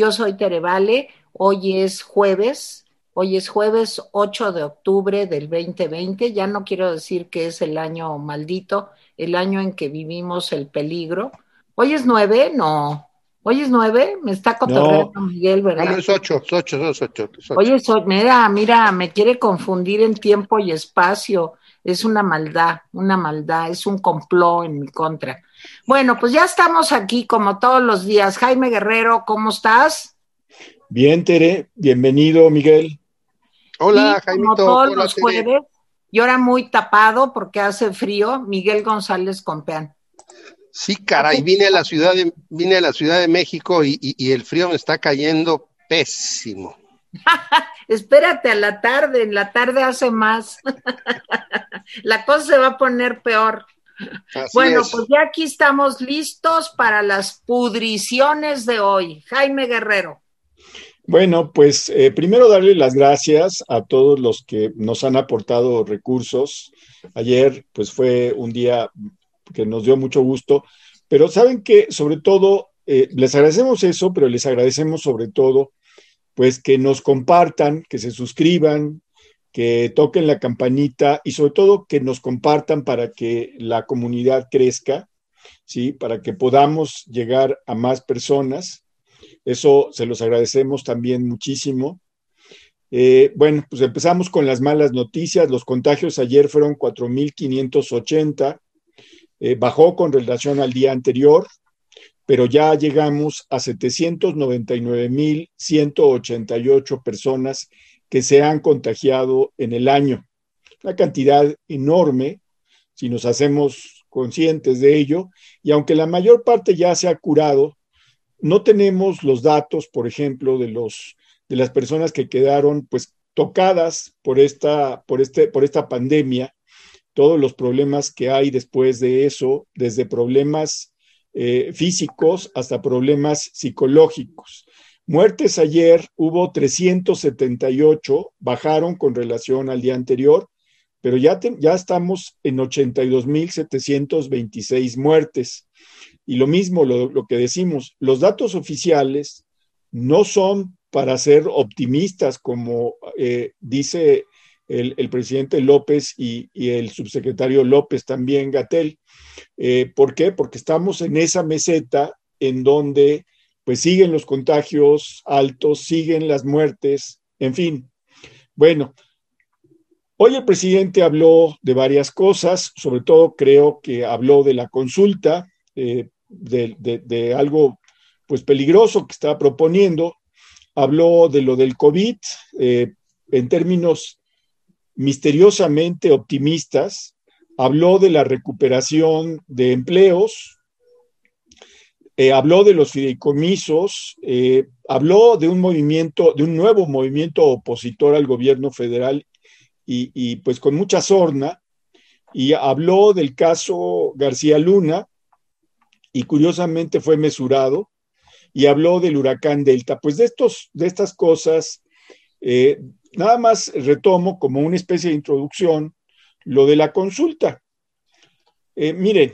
Yo soy Terevale, hoy es jueves, hoy es jueves 8 de octubre del 2020, ya no quiero decir que es el año maldito, el año en que vivimos el peligro. Hoy es 9, no, hoy es 9, me está cotorreando Miguel, ¿verdad? No, es 8, es 8, es 8. Oye, mira, mira, me quiere confundir en tiempo y espacio, es una maldad, una maldad, es un complot en mi contra. Bueno, pues ya estamos aquí como todos los días. Jaime Guerrero, ¿cómo estás? Bien, Tere, bienvenido, Miguel. Hola, Jaime. Como todos los jueves, y ahora muy tapado porque hace frío, Miguel González Compeán. Sí, caray, vine a la ciudad de, vine a la Ciudad de México y, y el frío me está cayendo pésimo. Espérate a la tarde, en la tarde hace más. la cosa se va a poner peor bueno, pues ya aquí estamos listos para las pudriciones de hoy. Jaime Guerrero. Bueno, pues eh, primero darle las gracias a todos los que nos han aportado recursos. Ayer, pues fue un día que nos dio mucho gusto, pero saben que sobre todo eh, les agradecemos eso, pero les agradecemos sobre todo, pues que nos compartan, que se suscriban, que toquen la campanita y sobre todo que nos compartan para que la comunidad crezca, ¿sí? Para que podamos llegar a más personas. Eso se los agradecemos también muchísimo. Eh, bueno, pues empezamos con las malas noticias. Los contagios ayer fueron 4.580, eh, bajó con relación al día anterior, pero ya llegamos a 799.188 personas que se han contagiado en el año. Una cantidad enorme, si nos hacemos conscientes de ello, y aunque la mayor parte ya se ha curado, no tenemos los datos, por ejemplo, de, los, de las personas que quedaron pues tocadas por esta, por, este, por esta pandemia, todos los problemas que hay después de eso, desde problemas eh, físicos hasta problemas psicológicos. Muertes ayer hubo 378, bajaron con relación al día anterior, pero ya, ya estamos en 82.726 muertes. Y lo mismo, lo, que decimos, los datos oficiales no son para ser optimistas, como eh, dice el, presidente López y, el subsecretario López también, Gatel. Eh, ¿Por qué? Porque estamos en esa meseta en donde pues siguen los contagios altos, siguen las muertes, en fin. Bueno, hoy el presidente habló de varias cosas, sobre todo creo que habló de la consulta, eh, de, algo pues peligroso que está proponiendo, habló de lo del COVID eh, en términos misteriosamente optimistas, habló de la recuperación de empleos, eh, habló de los fideicomisos, eh, habló de un movimiento, de un nuevo movimiento opositor al gobierno federal y, pues con mucha sorna, y habló del caso García Luna, y curiosamente fue mesurado, y habló del huracán Delta. Pues de, estos, de estas cosas, eh, nada más retomo como una especie de introducción lo de la consulta. miren,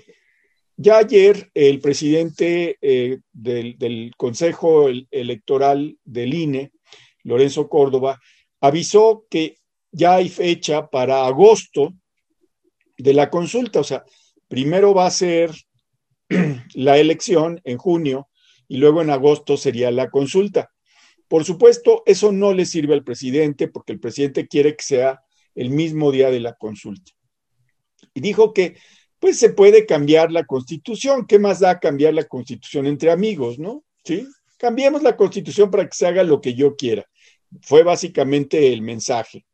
ya ayer el presidente eh, del, Consejo Electoral del INE, Lorenzo Córdoba, avisó que ya hay fecha para agosto de la consulta. O sea, primero va a ser la elección en junio y luego en agosto sería la consulta. Por supuesto, eso no le sirve al presidente porque el presidente quiere que sea el mismo día de la consulta. Y dijo que pues se puede cambiar la constitución. ¿Qué más da cambiar la constitución entre amigos, no? Sí, cambiemos la constitución para que se haga lo que yo quiera. Fue básicamente el mensaje.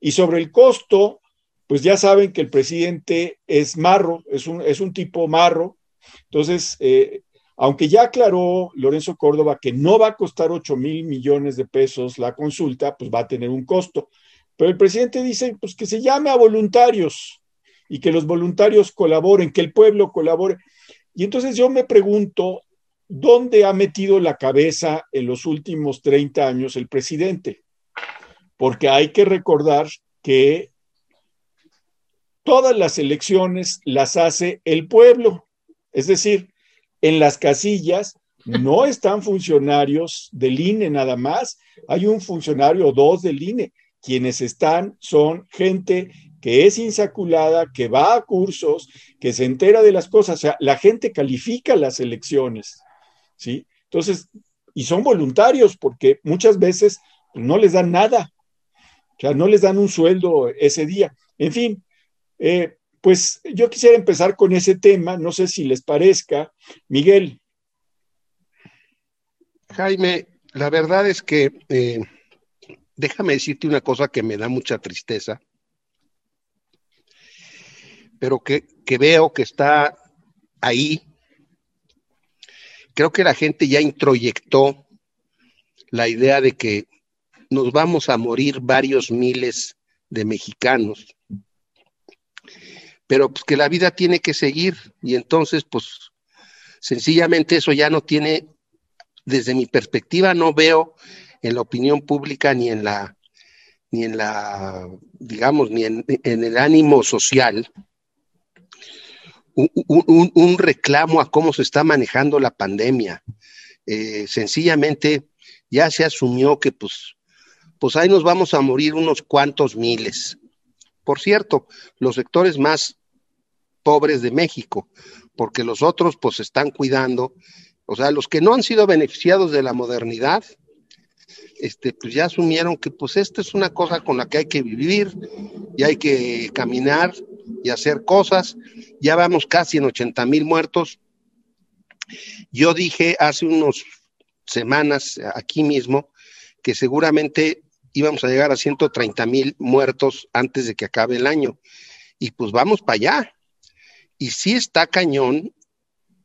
Y sobre el costo, pues ya saben que el presidente es marro, es un, es un tipo marro. Entonces, eh, aunque ya aclaró Lorenzo Córdoba que no va a costar 8 mil millones de pesos la consulta, pues va a tener un costo. Pero el presidente dice, pues que se llame a voluntarios y que los voluntarios colaboren, que el pueblo colabore. Y entonces yo me pregunto, ¿dónde ha metido la cabeza en los últimos 30 años el presidente? Porque hay que recordar que todas las elecciones las hace el pueblo. Es decir, en las casillas no están funcionarios del INE nada más, hay un funcionario o dos del INE. Quienes están son gente que es insaculada, que va a cursos, que se entera de las cosas. O sea, la gente califica las elecciones, ¿sí? Entonces, y son voluntarios porque muchas veces pues, no les dan nada, o sea, no les dan un sueldo ese día. En fin, eh, pues yo quisiera empezar con ese tema, no sé si les parezca. Miguel. Jaime, la verdad es que eh, déjame decirte una cosa que me da mucha tristeza, pero que, que veo que está ahí. Creo que la gente ya introyectó la idea de que nos vamos a morir varios miles de mexicanos pero pues que la vida tiene que seguir y entonces pues sencillamente eso ya no tiene, desde mi perspectiva no veo en la opinión pública ni en la, ni en la, digamos, ni en, el ánimo social, un, reclamo a cómo se está manejando la pandemia. Eh, sencillamente ya se asumió que pues, pues ahí nos vamos a morir unos cuantos miles. Por cierto, los sectores más pobres de México, porque los otros pues están cuidando, o sea, los que no han sido beneficiados de la modernidad, este, pues ya asumieron que pues esta es una cosa con la que hay que vivir y hay que caminar y hacer cosas. Ya vamos casi en 80 mil muertos. Yo dije hace unas semanas aquí mismo que seguramente íbamos a llegar a 130 mil muertos antes de que acabe el año. Y pues vamos para allá. Y sí está cañón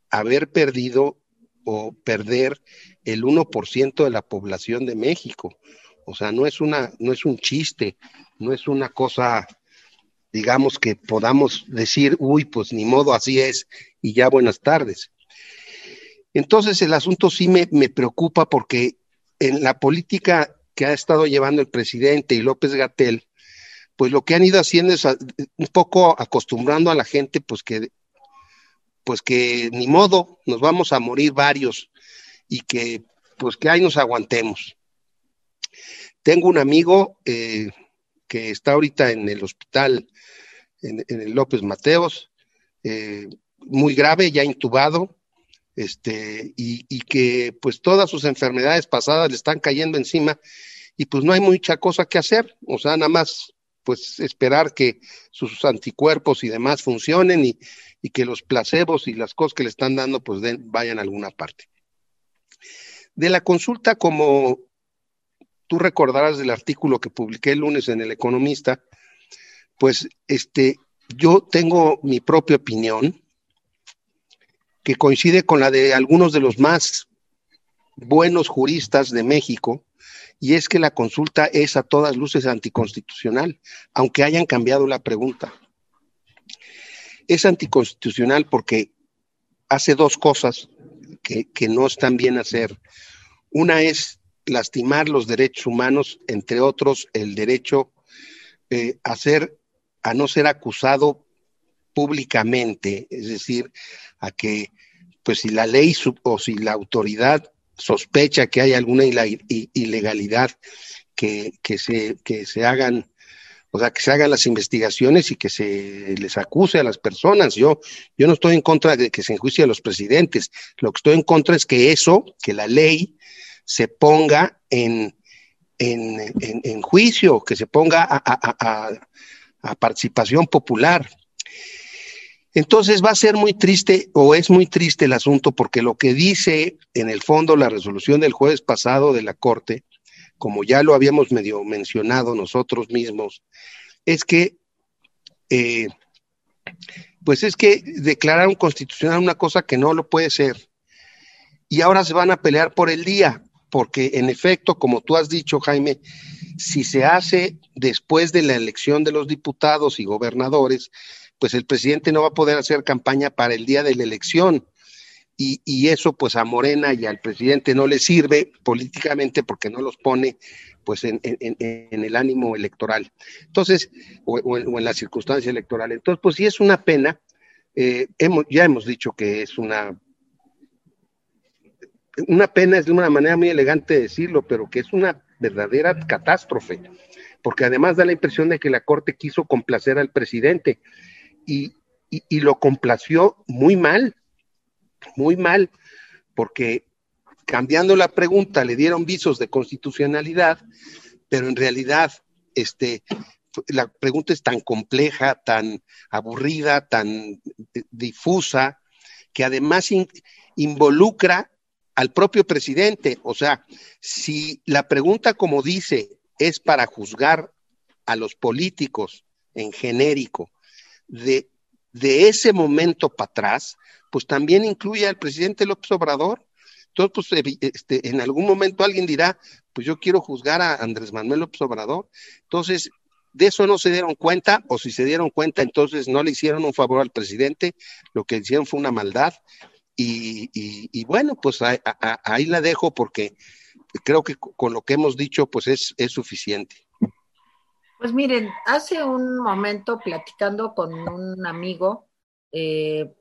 haber perdido o perder el 1% de la población de México. O sea, no es una, no es un chiste, no es una cosa, digamos, que podamos decir, uy, pues ni modo, así es, y ya buenas tardes. Entonces el asunto sí me, me preocupa porque en la política que ha estado llevando el presidente y López Gatel, pues lo que han ido haciendo es un poco acostumbrando a la gente, pues que, pues que ni modo, nos vamos a morir varios y que, pues que ahí nos aguantemos. Tengo un amigo eh, que está ahorita en el hospital, en, el López Mateos, eh, muy grave, ya intubado, este, y, y, que pues todas sus enfermedades pasadas le están cayendo encima y pues no hay mucha cosa que hacer, o sea, nada más pues esperar que sus anticuerpos y demás funcionen y, que los placebos y las cosas que le están dando pues vayan a alguna parte. De la consulta, como tú recordarás del artículo que publiqué el lunes en El Economista, pues este, yo tengo mi propia opinión que coincide con la de algunos de los más buenos juristas de México, y es que la consulta es a todas luces anticonstitucional, aunque hayan cambiado la pregunta. Es anticonstitucional porque hace dos cosas que, no están bien hacer. Una es lastimar los derechos humanos, entre otros el derecho eh, a, ser, a no ser acusado públicamente, es decir, a que pues si la ley o si la autoridad sospecha que hay alguna ilegalidad, que, se, que se hagan, o sea, que se hagan las investigaciones y que se les acuse a las personas. Yo, yo no estoy en contra de que se enjuicie a los presidentes. Lo que estoy en contra es que eso, que la ley se ponga en, en, juicio, que se ponga a participación popular. Entonces va a ser muy triste o es muy triste el asunto porque lo que dice en el fondo la resolución del jueves pasado de la Corte, como ya lo habíamos medio mencionado nosotros mismos, es que, eh, pues es que declararon constitucional una cosa que no lo puede ser. Y ahora se van a pelear por el día, porque en efecto, como tú has dicho, Jaime, si se hace después de la elección de los diputados y gobernadores, pues el presidente no va a poder hacer campaña para el día de la elección. Y, eso pues a Morena y al presidente no le sirve políticamente porque no los pone pues en, el ánimo electoral. Entonces, o, en, la circunstancia electoral. Entonces, pues sí es una pena. Eh, hemos, ya hemos dicho que es una una pena es una manera muy elegante de decirlo, pero que es una verdadera catástrofe, porque además da la impresión de que la Corte quiso complacer al presidente y, y lo complació muy mal, muy mal, porque cambiando la pregunta le dieron visos de constitucionalidad, pero en realidad este, la pregunta es tan compleja, tan aburrida, tan difusa, que además involucra al propio presidente. O sea, si la pregunta, como dice, es para juzgar a los políticos en genérico de, de ese momento para atrás, pues también incluye al presidente López Obrador. Entonces, pues, este, en algún momento alguien dirá, pues yo quiero juzgar a Andrés Manuel López Obrador. Entonces, de eso no se dieron cuenta, o si se dieron cuenta, entonces no le hicieron un favor al presidente, lo que hicieron fue una maldad. Y, bueno, pues ahí, la dejo porque creo que con lo que hemos dicho, pues es, es suficiente. Pues miren, hace un momento platicando con un amigo, eh,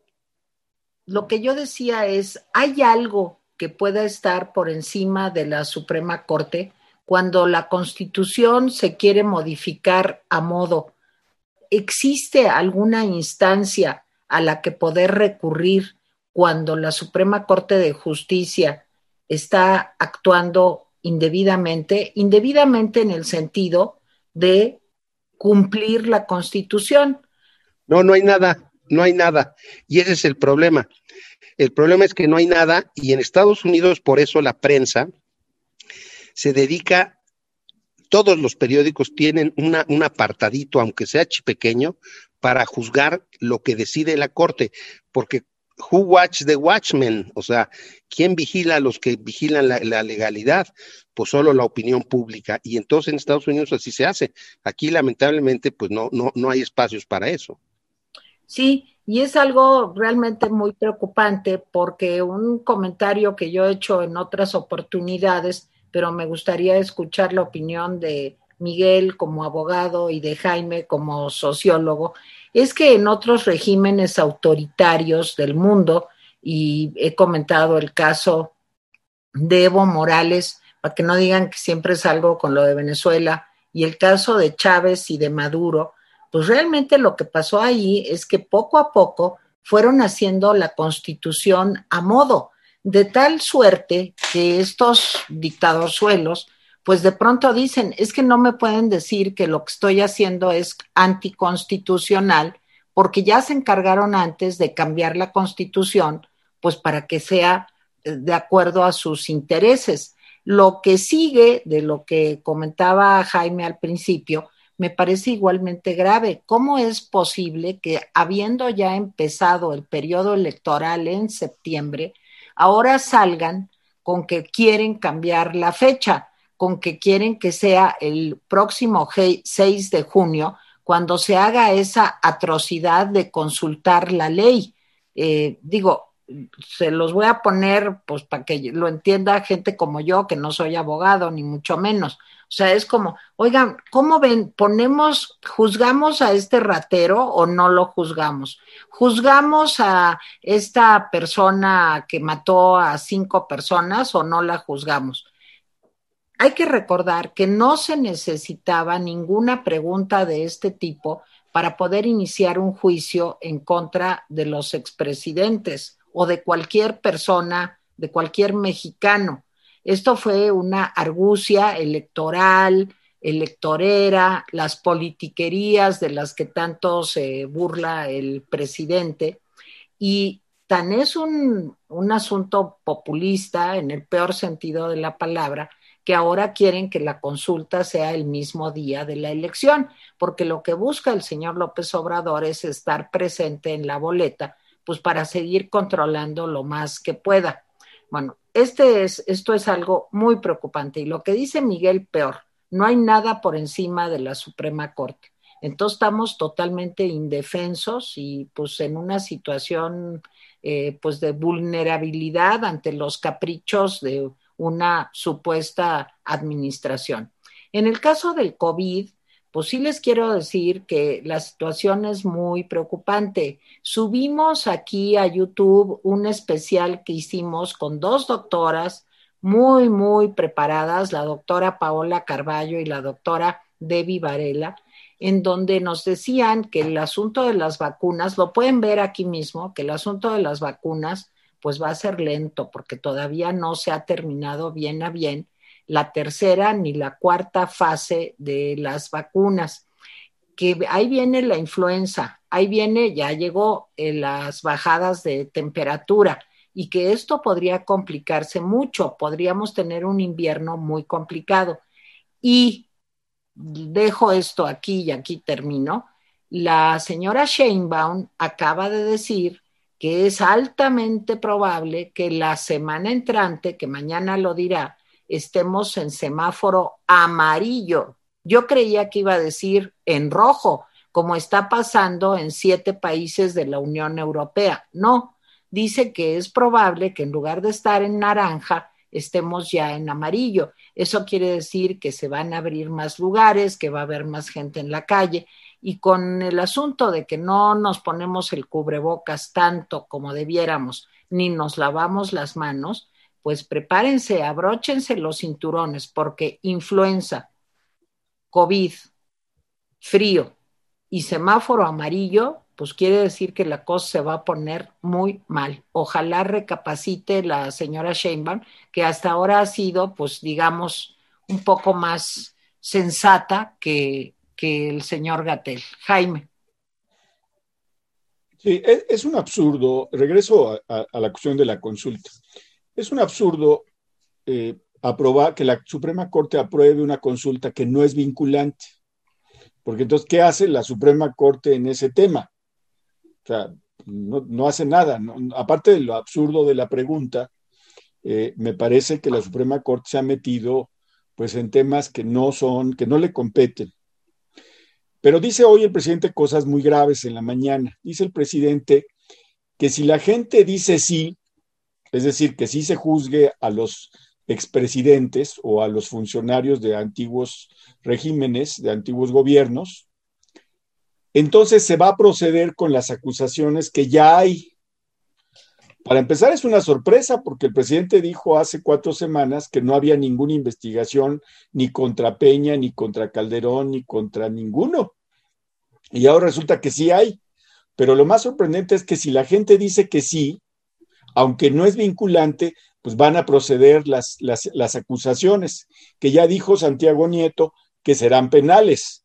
lo que yo decía es, ¿hay algo que pueda estar por encima de la Suprema Corte cuando la Constitución se quiere modificar a modo? ¿Existe alguna instancia a la que poder recurrir cuando la Suprema Corte de Justicia está actuando indebidamente? Indebidamente en el sentido de cumplir la Constitución. No, no hay nada no hay nada. Y ese es el problema. El problema es que no hay nada y en Estados Unidos por eso la prensa se dedica, todos los periódicos tienen una, un apartadito, aunque sea pequeño, para juzgar lo que decide la Corte, porque who watch the watchmen, o sea, ¿quién vigila a los que vigilan la, la, legalidad? Pues solo la opinión pública. Y entonces en Estados Unidos así se hace. Aquí lamentablemente pues no, no, no hay espacios para eso. Sí, y es algo realmente muy preocupante porque un comentario que yo he hecho en otras oportunidades, pero me gustaría escuchar la opinión de Miguel como abogado y de Jaime como sociólogo, es que en otros regímenes autoritarios del mundo, y he comentado el caso de Evo Morales, para que no digan que siempre salgo con lo de Venezuela, y el caso de Chávez y de Maduro, pues realmente lo que pasó ahí es que poco a poco fueron haciendo la constitución a modo, de tal suerte que estos dictadorzuelos, pues de pronto dicen, es que no me pueden decir que lo que estoy haciendo es anticonstitucional, porque ya se encargaron antes de cambiar la constitución, pues para que sea eh, de acuerdo a sus intereses. Lo que sigue de lo que comentaba Jaime al principio, me parece igualmente grave. ¿Cómo es posible que habiendo ya empezado el periodo electoral en septiembre, ahora salgan con que quieren cambiar la fecha, con que quieren que sea el próximo 6 de junio, cuando se haga esa atrocidad de consultar la ley? Eh, digo, se los voy a poner pues para que lo entienda gente como yo, que no soy abogado, ni mucho menos. O sea, es como, oigan, ¿cómo ven? ¿Ponemos, juzgamos a este ratero o no lo juzgamos? ¿Juzgamos a esta persona que mató a cinco personas o no la juzgamos? Hay que recordar que no se necesitaba ninguna pregunta de este tipo para poder iniciar un juicio en contra de los expresidentes o de cualquier persona, de cualquier mexicano. Esto fue una argucia electoral, electorera, las politiquerías de las que tanto se burla el presidente. Y tan es un, un, asunto populista, en el peor sentido de la palabra, que ahora quieren que la consulta sea el mismo día de la elección, porque lo que busca el señor López Obrador es estar presente en la boleta, pues para seguir controlando lo más que pueda. Bueno, este es, esto es algo muy preocupante y lo que dice Miguel peor, no hay nada por encima de la Suprema Corte. Entonces estamos totalmente indefensos y pues en una situación eh, pues de vulnerabilidad ante los caprichos de una supuesta administración. En el caso del COVID, pues sí les quiero decir que la situación es muy preocupante. Subimos aquí a YouTube un especial que hicimos con dos doctoras muy, muy preparadas, la doctora Paola Carballo y la doctora Debbie Varela, en donde nos decían que el asunto de las vacunas, lo pueden ver aquí mismo, que el asunto de las vacunas pues va a ser lento porque todavía no se ha terminado bien a bien la tercera ni la cuarta fase de las vacunas. Que ahí viene la influenza, ahí viene, ya llegó eh, las bajadas de temperatura y que esto podría complicarse mucho, podríamos tener un invierno muy complicado. Y dejo esto aquí y aquí termino. La señora Sheinbaum acaba de decir que es altamente probable que la semana entrante, que mañana lo dirá, estemos en semáforo amarillo. Yo creía que iba a decir en rojo, como está pasando en siete países de la Unión Europea. No, dice que es probable que en lugar de estar en naranja, estemos ya en amarillo. Eso quiere decir que se van a abrir más lugares, que va a haber más gente en la calle. Y con el asunto de que no nos ponemos el cubrebocas tanto como debiéramos, ni nos lavamos las manos, pues prepárense, abróchense los cinturones, porque influenza, COVID, frío y semáforo amarillo, pues quiere decir que la cosa se va a poner muy mal. Ojalá recapacite la señora Sheinbaum, que hasta ahora ha sido, pues digamos, un poco más sensata que, que el señor Gatel. Jaime. Sí, es, un absurdo. Regreso a, la cuestión de la consulta. Es un absurdo eh, aprobar que la Suprema Corte apruebe una consulta que no es vinculante. Porque entonces, ¿qué hace la Suprema Corte en ese tema? O sea, no, hace nada. aparte de lo absurdo de la pregunta, eh, me parece que la Suprema Corte se ha metido pues en temas que no son, que no le competen. Pero dice hoy el presidente cosas muy graves en la mañana. Dice el presidente que si la gente dice sí, es decir, que sí se juzgue a los expresidentes o a los funcionarios de antiguos regímenes, de antiguos gobiernos, entonces se va a proceder con las acusaciones que ya hay. Para empezar, es una sorpresa porque el presidente dijo hace cuatro semanas que no había ninguna investigación ni contra Peña, ni contra Calderón, ni contra ninguno. Y ahora resulta que sí hay. Pero lo más sorprendente es que si la gente dice que sí, aunque no es vinculante, pues van a proceder las, las, acusaciones, que ya dijo Santiago Nieto que serán penales.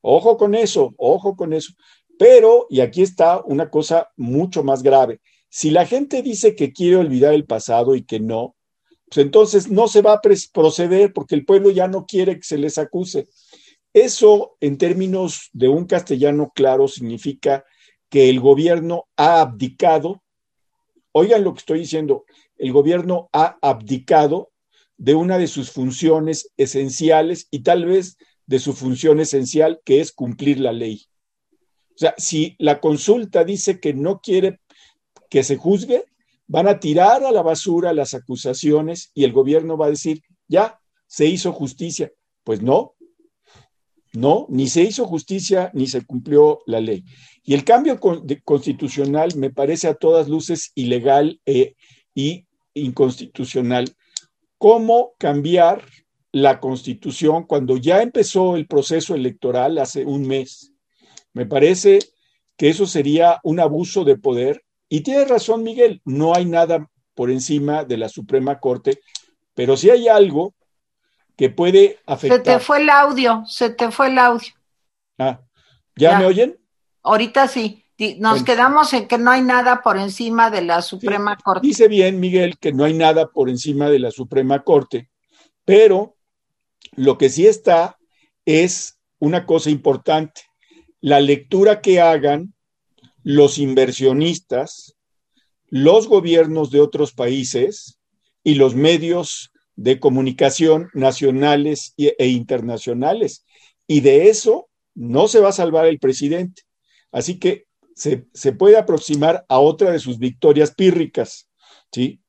Ojo con eso, ojo con eso. Pero, y aquí está una cosa mucho más grave, si la gente dice que quiere olvidar el pasado y que no, pues entonces no se va a proceder porque el pueblo ya no quiere que se les acuse. Eso, en términos de un castellano claro, significa que el gobierno ha abdicado Oigan lo que estoy diciendo, el gobierno ha abdicado de una de sus funciones esenciales y tal vez de su función esencial, que es cumplir la ley. O sea, si la consulta dice que no quiere que se juzgue, van a tirar a la basura las acusaciones y el gobierno va a decir, ya, se hizo justicia. Pues no, no, ni se hizo justicia ni se cumplió la ley. Y el cambio constitucional me parece a todas luces ilegal e, y inconstitucional. ¿Cómo cambiar la constitución cuando ya empezó el proceso electoral hace un mes? Me parece que eso sería un abuso de poder. Y tiene razón Miguel, no hay nada por encima de la Suprema Corte, pero si hay algo que puede afectar. Se te fue el audio, se te fue el audio. Ah, ¿ya, me oyen? Ahorita sí. Nos quedamos en que no hay nada por encima de la Suprema Corte. Dice bien, Miguel, que no hay nada por encima de la Suprema Corte, pero lo que sí está es una cosa importante, la lectura que hagan los inversionistas, los gobiernos de otros países y los medios de comunicación nacionales e internacionales. Y de eso no se va a salvar el presidente. Así que se, puede aproximar a otra de sus victorias pírricas. ¿sí?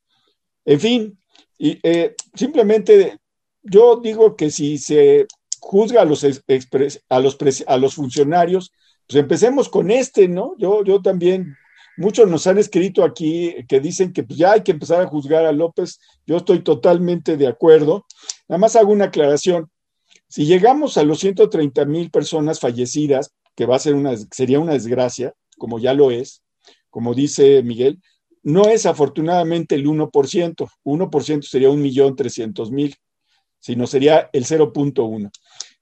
En fin, y, eh, simplemente yo digo que si se juzga a los, a los, a los funcionarios, pues empecemos con este, ¿no? Yo, yo también, muchos nos han escrito aquí que dicen que pues ya hay que empezar a juzgar a López. Yo estoy totalmente de acuerdo. Nada más hago una aclaración. Si llegamos a los 130 mil personas fallecidas, que va a ser una, sería una desgracia, como ya lo es, como dice Miguel, no es afortunadamente el 1%, 1% sería 1.300.000, sino sería el 0.1.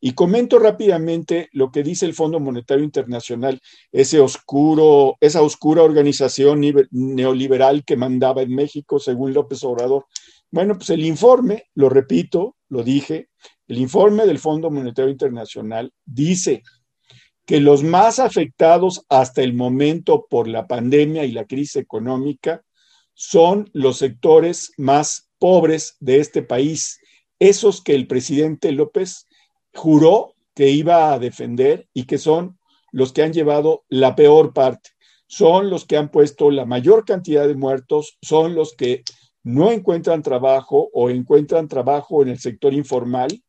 Y comento rápidamente lo que dice el Fondo Monetario Internacional, ese oscuro, esa oscura organización neoliberal que mandaba en México, según López Obrador. Bueno, pues el informe, lo repito, lo dije, el informe del Fondo Monetario Internacional dice que los más afectados hasta el momento por la pandemia y la crisis económica son los sectores más pobres de este país, esos que el presidente López juró que iba a defender y que son los que han llevado la peor parte, son los que han puesto la mayor cantidad de muertos, son los que no encuentran trabajo o encuentran trabajo en el sector informal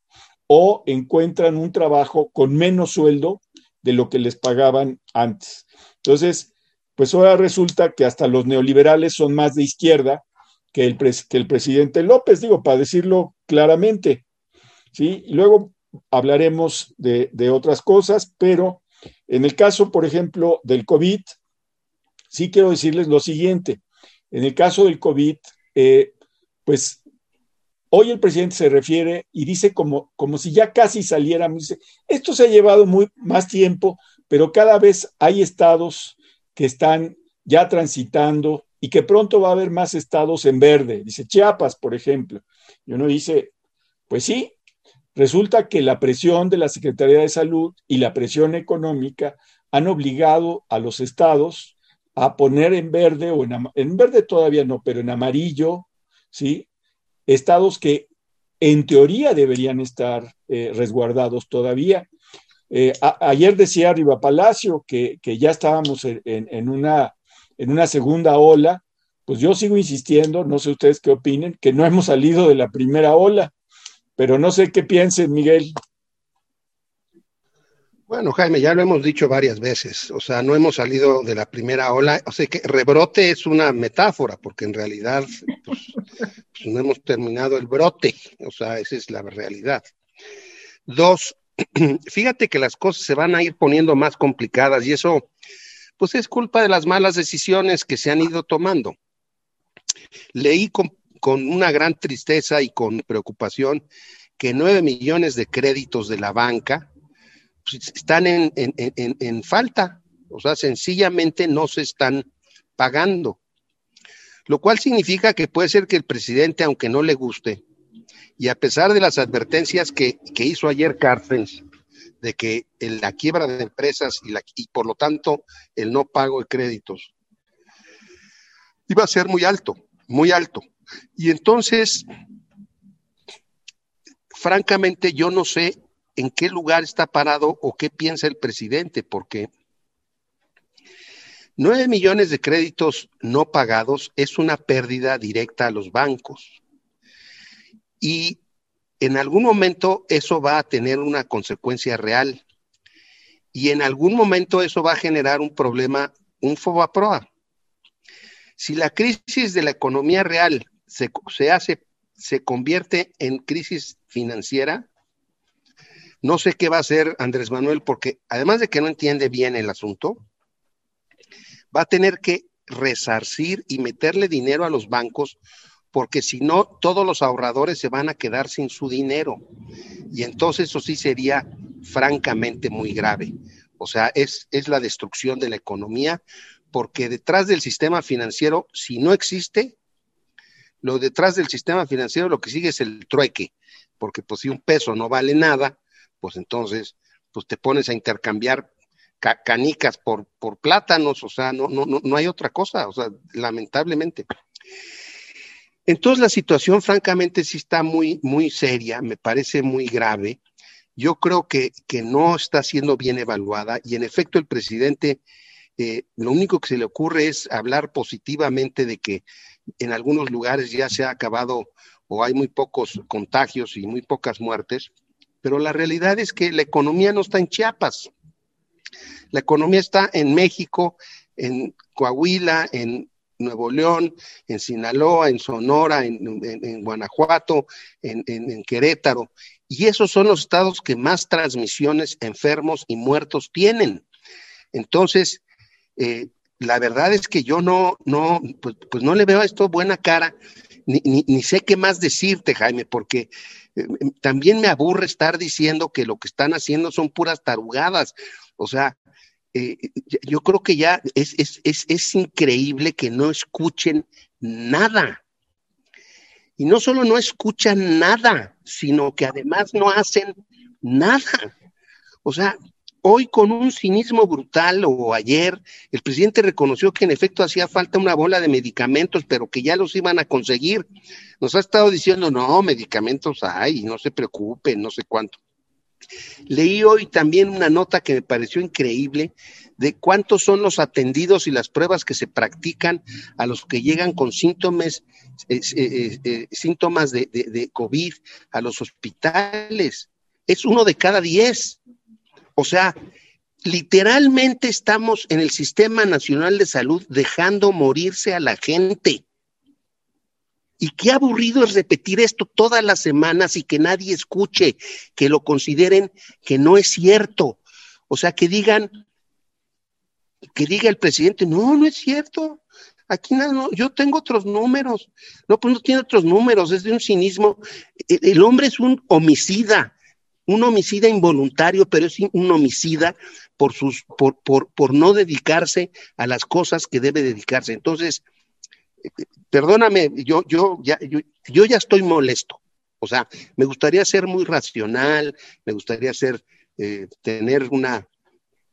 o encuentran un trabajo con menos sueldo de lo que les pagaban antes. Entonces, pues ahora resulta que hasta los neoliberales son más de izquierda que el, que el presidente López, digo, para decirlo claramente. ¿sí? Luego hablaremos de, otras cosas, pero en el caso, por ejemplo, del COVID, sí quiero decirles lo siguiente. En el caso del COVID, eh, pues Hoy el presidente se refiere y dice como, como si ya casi saliéramos, dice, esto se ha llevado muy, más tiempo, pero cada vez hay estados que están ya transitando y que pronto va a haber más estados en verde. Dice Chiapas, por ejemplo. Y uno dice, pues sí, resulta que la presión de la Secretaría de Salud y la presión económica han obligado a los estados a poner en verde, o en, en verde todavía no, pero en amarillo, ¿sí? Estados que en teoría deberían estar eh, resguardados todavía. Eh, ayer decía Riva Palacio que, ya estábamos en, una, en una segunda ola. Pues yo sigo insistiendo, no sé ustedes qué opinen, que no hemos salido de la primera ola, pero no sé qué piensen, Miguel. Bueno, Jaime, ya lo hemos dicho varias veces, o sea, no hemos salido de la primera ola, o sea que rebrote es una metáfora, porque en realidad pues, pues, no hemos terminado el brote, o sea, esa es la realidad. Dos, fíjate que las cosas se van a ir poniendo más complicadas y eso, pues es culpa de las malas decisiones que se han ido tomando. Leí con, con una gran tristeza y con preocupación que nueve millones de créditos de la banca, están en, falta, o sea, sencillamente no se están pagando. Lo cual significa que puede ser que el presidente, aunque no le guste, y a pesar de las advertencias que, hizo ayer Carstens, de que la quiebra de empresas y, la, y por lo tanto el no pago de créditos iba a ser muy alto, muy alto. Y entonces, francamente, yo no sé en qué lugar está parado o qué piensa el presidente, porque nueve millones de créditos no pagados es una pérdida directa a los bancos. Y en algún momento eso va a tener una consecuencia real. Y en algún momento eso va a generar un problema, un fobaproa. Si la crisis de la economía real se, se hace, se convierte en crisis financiera, no sé qué va a hacer Andrés Manuel porque además de que no entiende bien el asunto, va a tener que resarcir y meterle dinero a los bancos porque si no, todos los ahorradores se van a quedar sin su dinero. Y entonces eso sí sería francamente muy grave. O sea, es, es la destrucción de la economía, porque detrás del sistema financiero, si no existe, lo detrás del sistema financiero lo que sigue es el trueque, porque pues si un peso no vale nada, pues entonces, pues te pones a intercambiar canicas por, por plátanos, o sea, no, no, no, no hay otra cosa, o sea, lamentablemente. Entonces la situación francamente sí está muy, muy seria, me parece muy grave. Yo creo que, que no está siendo bien evaluada y en efecto el presidente eh, lo único que se le ocurre es hablar positivamente de que en algunos lugares ya se ha acabado o hay muy pocos contagios y muy pocas muertes, pero la realidad es que la economía no está en Chiapas. La economía está en México, en Coahuila, en Nuevo León, en Sinaloa, en Sonora, en, Guanajuato, en, Querétaro. Y esos son los estados que más transmisiones, enfermos y muertos tienen. Entonces, eh, la verdad es que yo no, no, pues, pues, no le veo a esto buena cara, ni, ni, sé qué más decirte, Jaime, porque eh, también me aburre estar diciendo que lo que están haciendo son puras tarugadas. O sea, eh, yo creo que ya es, es, es, es increíble que no escuchen nada. Y no solo no escuchan nada, sino que además no hacen nada. O sea, hoy con un cinismo brutal o ayer, el presidente reconoció que en efecto hacía falta una bola de medicamentos, pero que ya los iban a conseguir. Nos ha estado diciendo, no, medicamentos hay, no se preocupen, no sé cuánto. Leí hoy también una nota que me pareció increíble de cuántos son los atendidos y las pruebas que se practican a los que llegan con síntomas, eh, eh, eh, síntomas de, de, COVID a los hospitales. Es uno de cada diez. O sea, literalmente estamos en el Sistema Nacional de Salud dejando morirse a la gente. Y qué aburrido es repetir esto todas las semanas y que nadie escuche, que lo consideren que no es cierto. O sea, que digan, que diga el presidente, no, no es cierto. Aquí no, yo tengo otros números. No, pues no tiene otros números, es de un cinismo. El, el hombre es un homicida, un homicida involuntario, pero es un homicida por sus, por, por, por no dedicarse a las cosas que debe dedicarse. Entonces, perdóname, yo, yo, ya, yo, ya estoy molesto. O sea, me gustaría ser muy racional, me gustaría ser, eh, tener una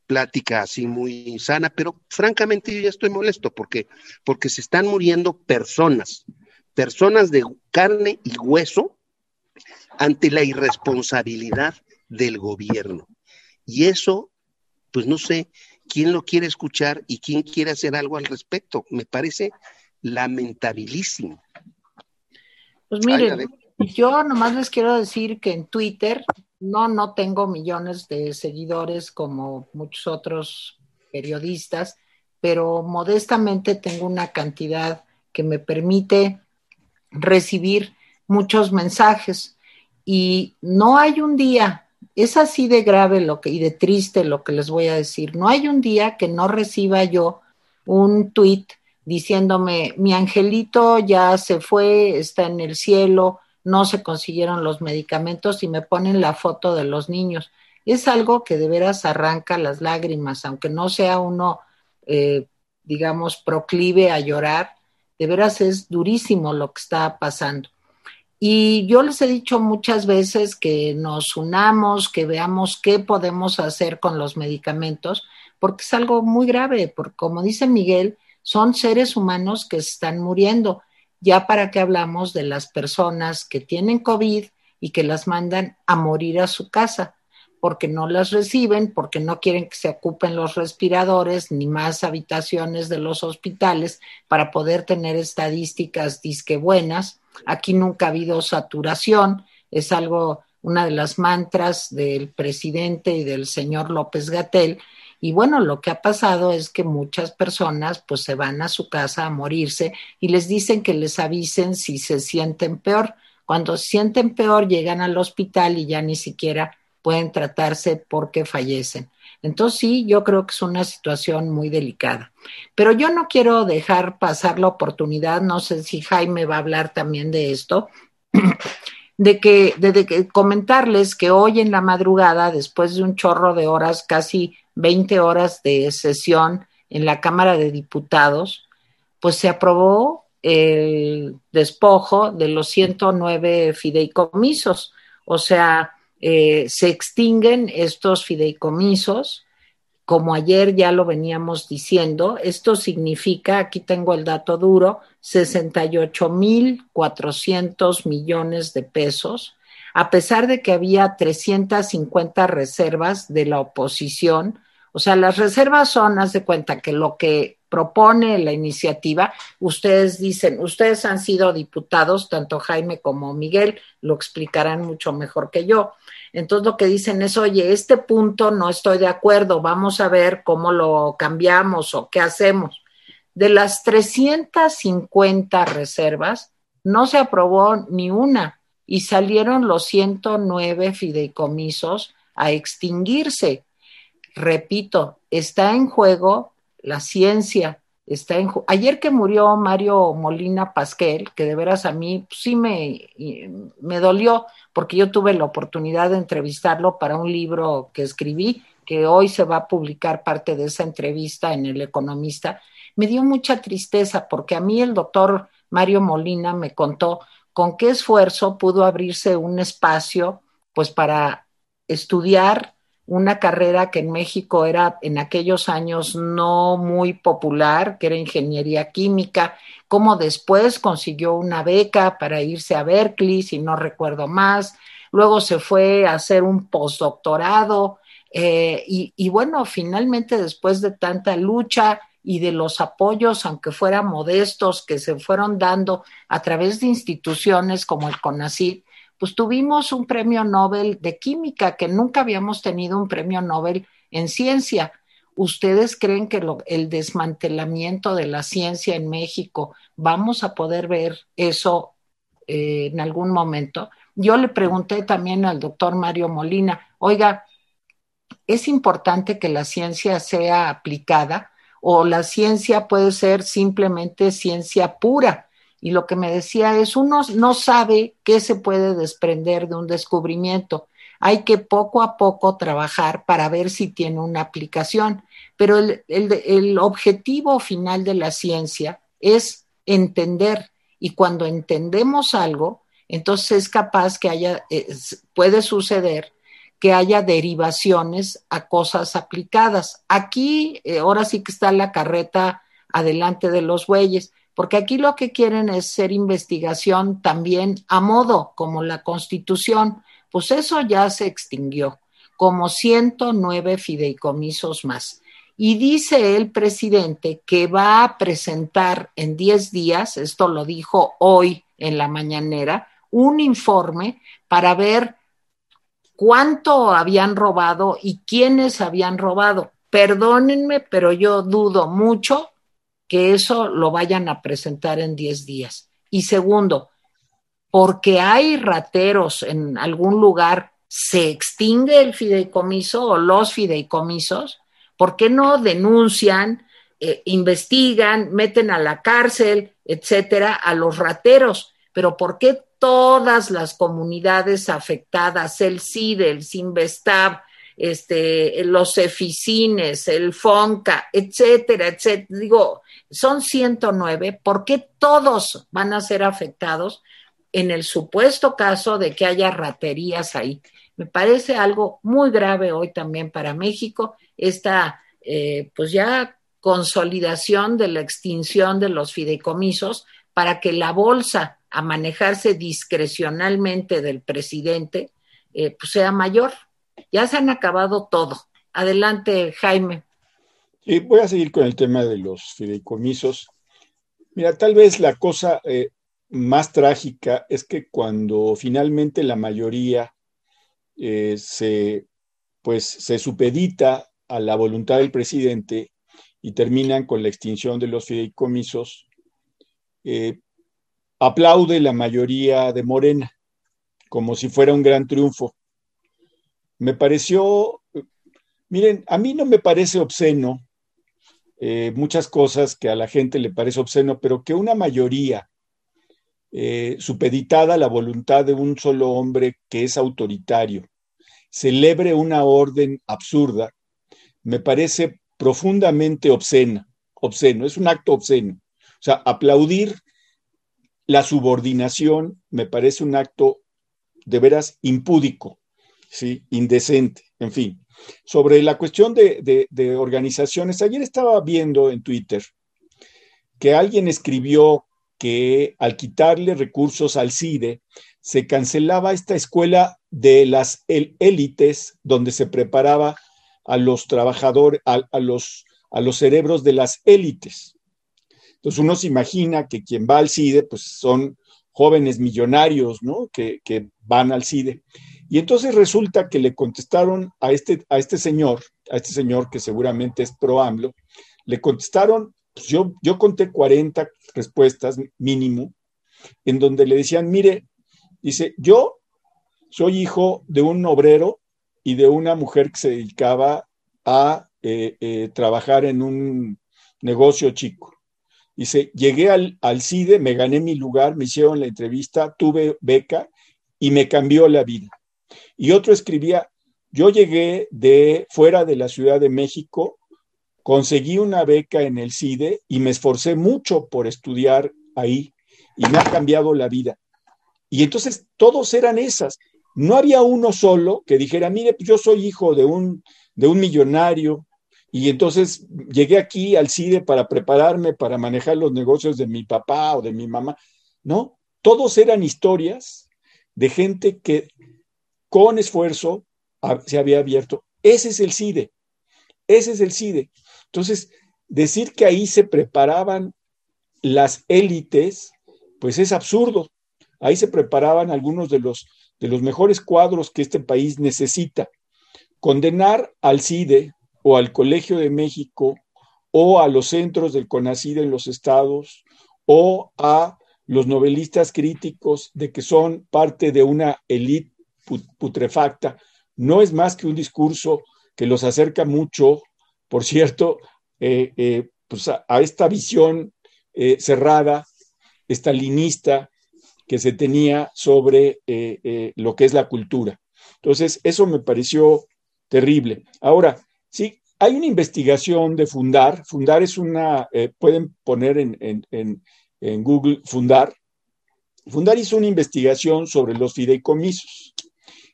plática así muy sana, pero francamente yo ya estoy molesto porque, porque se están muriendo personas, personas de carne y hueso ante la irresponsabilidad del gobierno. Y eso, pues no sé quién lo quiere escuchar y quién quiere hacer algo al respecto. Me parece lamentabilísimo. Pues miren, yo nomás les quiero decir que en Twitter no, no tengo millones de seguidores como muchos otros periodistas, pero modestamente tengo una cantidad que me permite recibir muchos mensajes y no hay un día, es así de grave lo que y de triste lo que les voy a decir, no hay un día que no reciba yo un tweet diciéndome, mi angelito ya se fue, está en el cielo, no se consiguieron los medicamentos y me ponen la foto de los niños. Es algo que de veras arranca las lágrimas, aunque no sea uno, eh, digamos, proclive a llorar, de veras es durísimo lo que está pasando. Y yo les he dicho muchas veces que nos unamos, que veamos qué podemos hacer con los medicamentos, porque es algo muy grave, porque como dice Miguel, son seres humanos que están muriendo. Ya para qué hablamos de las personas que tienen COVID y que las mandan a morir a su casa, porque no las reciben, porque no quieren que se ocupen los respiradores ni más habitaciones de los hospitales para poder tener estadísticas disque buenas. Aquí nunca ha habido saturación, es algo, una de las mantras del presidente y del señor López Gatel, y bueno, lo que ha pasado es que muchas personas pues se van a su casa a morirse y les dicen que les avisen si se sienten peor. Cuando se sienten peor llegan al hospital y ya ni siquiera pueden tratarse porque fallecen. Entonces sí, yo creo que es una situación muy delicada. Pero yo no quiero dejar pasar la oportunidad, no sé si Jaime va a hablar también de esto, de que, de, que comentarles que hoy en la madrugada, después de un chorro de horas, casi 20 horas de sesión en la Cámara de Diputados, pues se aprobó el despojo de los 109 fideicomisos. O sea, eh, se extinguen estos fideicomisos, como ayer ya lo veníamos diciendo. Esto significa, aquí tengo el dato duro, 68.400 millones de pesos, a pesar de que había 350 reservas de la oposición o sea, las reservas son, haz de cuenta que lo que propone la iniciativa, ustedes dicen, ustedes han sido diputados, tanto Jaime como Miguel, lo explicarán mucho mejor que yo. Entonces lo que dicen es, oye, este punto no estoy de acuerdo, vamos a ver cómo lo cambiamos o qué hacemos. De las 350 reservas, no se aprobó ni una y salieron los 109 fideicomisos a extinguirse. Repito, está en juego la ciencia, está en ayer que murió Mario Molina Pasquel, que de veras a mí sí me, me dolió, porque yo tuve la oportunidad de entrevistarlo para un libro que escribí, que hoy se va a publicar parte de esa entrevista en El Economista, me dio mucha tristeza porque a mí el doctor Mario Molina me contó con qué esfuerzo pudo abrirse un espacio pues para estudiar una carrera que en México era en aquellos años no muy popular, que era ingeniería química, cómo después consiguió una beca para irse a Berkeley, si no recuerdo más, luego se fue a hacer un postdoctorado eh, y, y bueno, finalmente después de tanta lucha y de los apoyos, aunque fueran modestos, que se fueron dando a través de instituciones como el CONACYT, pues tuvimos un premio Nobel de química, que nunca habíamos tenido un premio Nobel en ciencia. ¿Ustedes creen que el desmantelamiento de la ciencia en México, vamos a poder ver eso eh, en algún momento? Yo le pregunté también al doctor Mario Molina, oiga, ¿es importante que la ciencia sea aplicada? o la ciencia puede ser simplemente ciencia pura. Y lo que me decía es, uno no sabe qué se puede desprender de un descubrimiento. Hay que poco a poco trabajar para ver si tiene una aplicación. Pero el, objetivo final de la ciencia es entender. Y cuando entendemos algo, entonces es capaz que haya, puede suceder que haya derivaciones a cosas aplicadas. Aquí, eh, ahora sí que está la carreta adelante de los bueyes, porque aquí lo que quieren es ser investigación también a modo, como la constitución, pues eso ya se extinguió, como 109 fideicomisos más. Y dice el presidente que va a presentar en 10 días, esto lo dijo hoy en la mañanera, un informe para ver cuánto habían robado y quiénes habían robado. Perdónenme, pero yo dudo mucho que eso lo vayan a presentar en 10 días. Y segundo, porque hay rateros en algún lugar, se extingue el fideicomiso o los fideicomisos, ¿por qué no denuncian, eh, investigan, meten a la cárcel, etcétera, a los rateros? Pero ¿por qué todas las comunidades afectadas, el CIDE, el CINVESTAB, este, los EFICINES, el FONCA, etcétera, etcétera. Digo, son 109, ¿por qué todos van a ser afectados en el supuesto caso de que haya raterías ahí? Me parece algo muy grave hoy también para México, esta, eh, pues ya consolidación de la extinción de los fideicomisos para que la bolsa a manejarse discrecionalmente del presidente, eh, pues sea mayor. Ya se han acabado todo. Adelante, Jaime. Sí, voy a seguir con el tema de los fideicomisos. Mira, tal vez la cosa eh, más trágica es que cuando finalmente la mayoría eh, se, pues, se supedita a la voluntad del presidente y terminan con la extinción de los fideicomisos, aplaude la mayoría de Morena, como si fuera un gran triunfo. Me pareció, miren, a mí no me parece obsceno eh, muchas cosas que a la gente le parece obsceno, pero que una mayoría eh, supeditada a la voluntad de un solo hombre que es autoritario, celebre una orden absurda, me parece profundamente obsceno, obsceno, es un acto obsceno. O sea, aplaudir la subordinación me parece un acto de veras impúdico, ¿sí? indecente, en fin. Sobre la cuestión de, organizaciones, ayer estaba viendo en Twitter que alguien escribió que al quitarle recursos al CIDE, se cancelaba esta escuela de las élites donde se preparaba a los trabajadores, a, los a los cerebros de las élites. Entonces uno se imagina que quien va al CIDE, pues son jóvenes millonarios, ¿no? Que, van al CIDE. Y entonces resulta que le contestaron a este, a este señor, a este señor que seguramente es pro AMLO, le contestaron, pues yo, yo conté 40 respuestas mínimo, en donde le decían, mire, dice, yo soy hijo de un obrero y de una mujer que se dedicaba a eh, eh, trabajar en un negocio chico. Dice, llegué al, al CIDE, me gané mi lugar, me hicieron la entrevista, tuve beca y me cambió la vida. Y otro escribía, yo llegué de fuera de la Ciudad de México, conseguí una beca en el CIDE y me esforcé mucho por estudiar ahí y me ha cambiado la vida. Y entonces todos eran esas. No había uno solo que dijera, mire, yo soy hijo de un, de un millonario y entonces llegué aquí al CIDE para prepararme para manejar los negocios de mi papá o de mi mamá. No, todos eran historias de gente que con esfuerzo se había abierto. Ese es el CIDE, ese es el CIDE. Entonces, decir que ahí se preparaban las élites, pues es absurdo. Ahí se preparaban algunos de los, de los mejores cuadros que este país necesita. Condenar al CIDE o al Colegio de México o a los centros del CONACID en los estados o a los novelistas críticos de que son parte de una élite putrefacta, no es más que un discurso que los acerca mucho, por cierto, eh, eh, pues a, esta visión eh, cerrada, estalinista, que se tenía sobre lo que es la cultura. Entonces, eso me pareció terrible. Ahora, sí, hay una investigación de Fundar. Fundar es una, pueden poner en, en Google Fundar. Fundar hizo una investigación sobre los fideicomisos.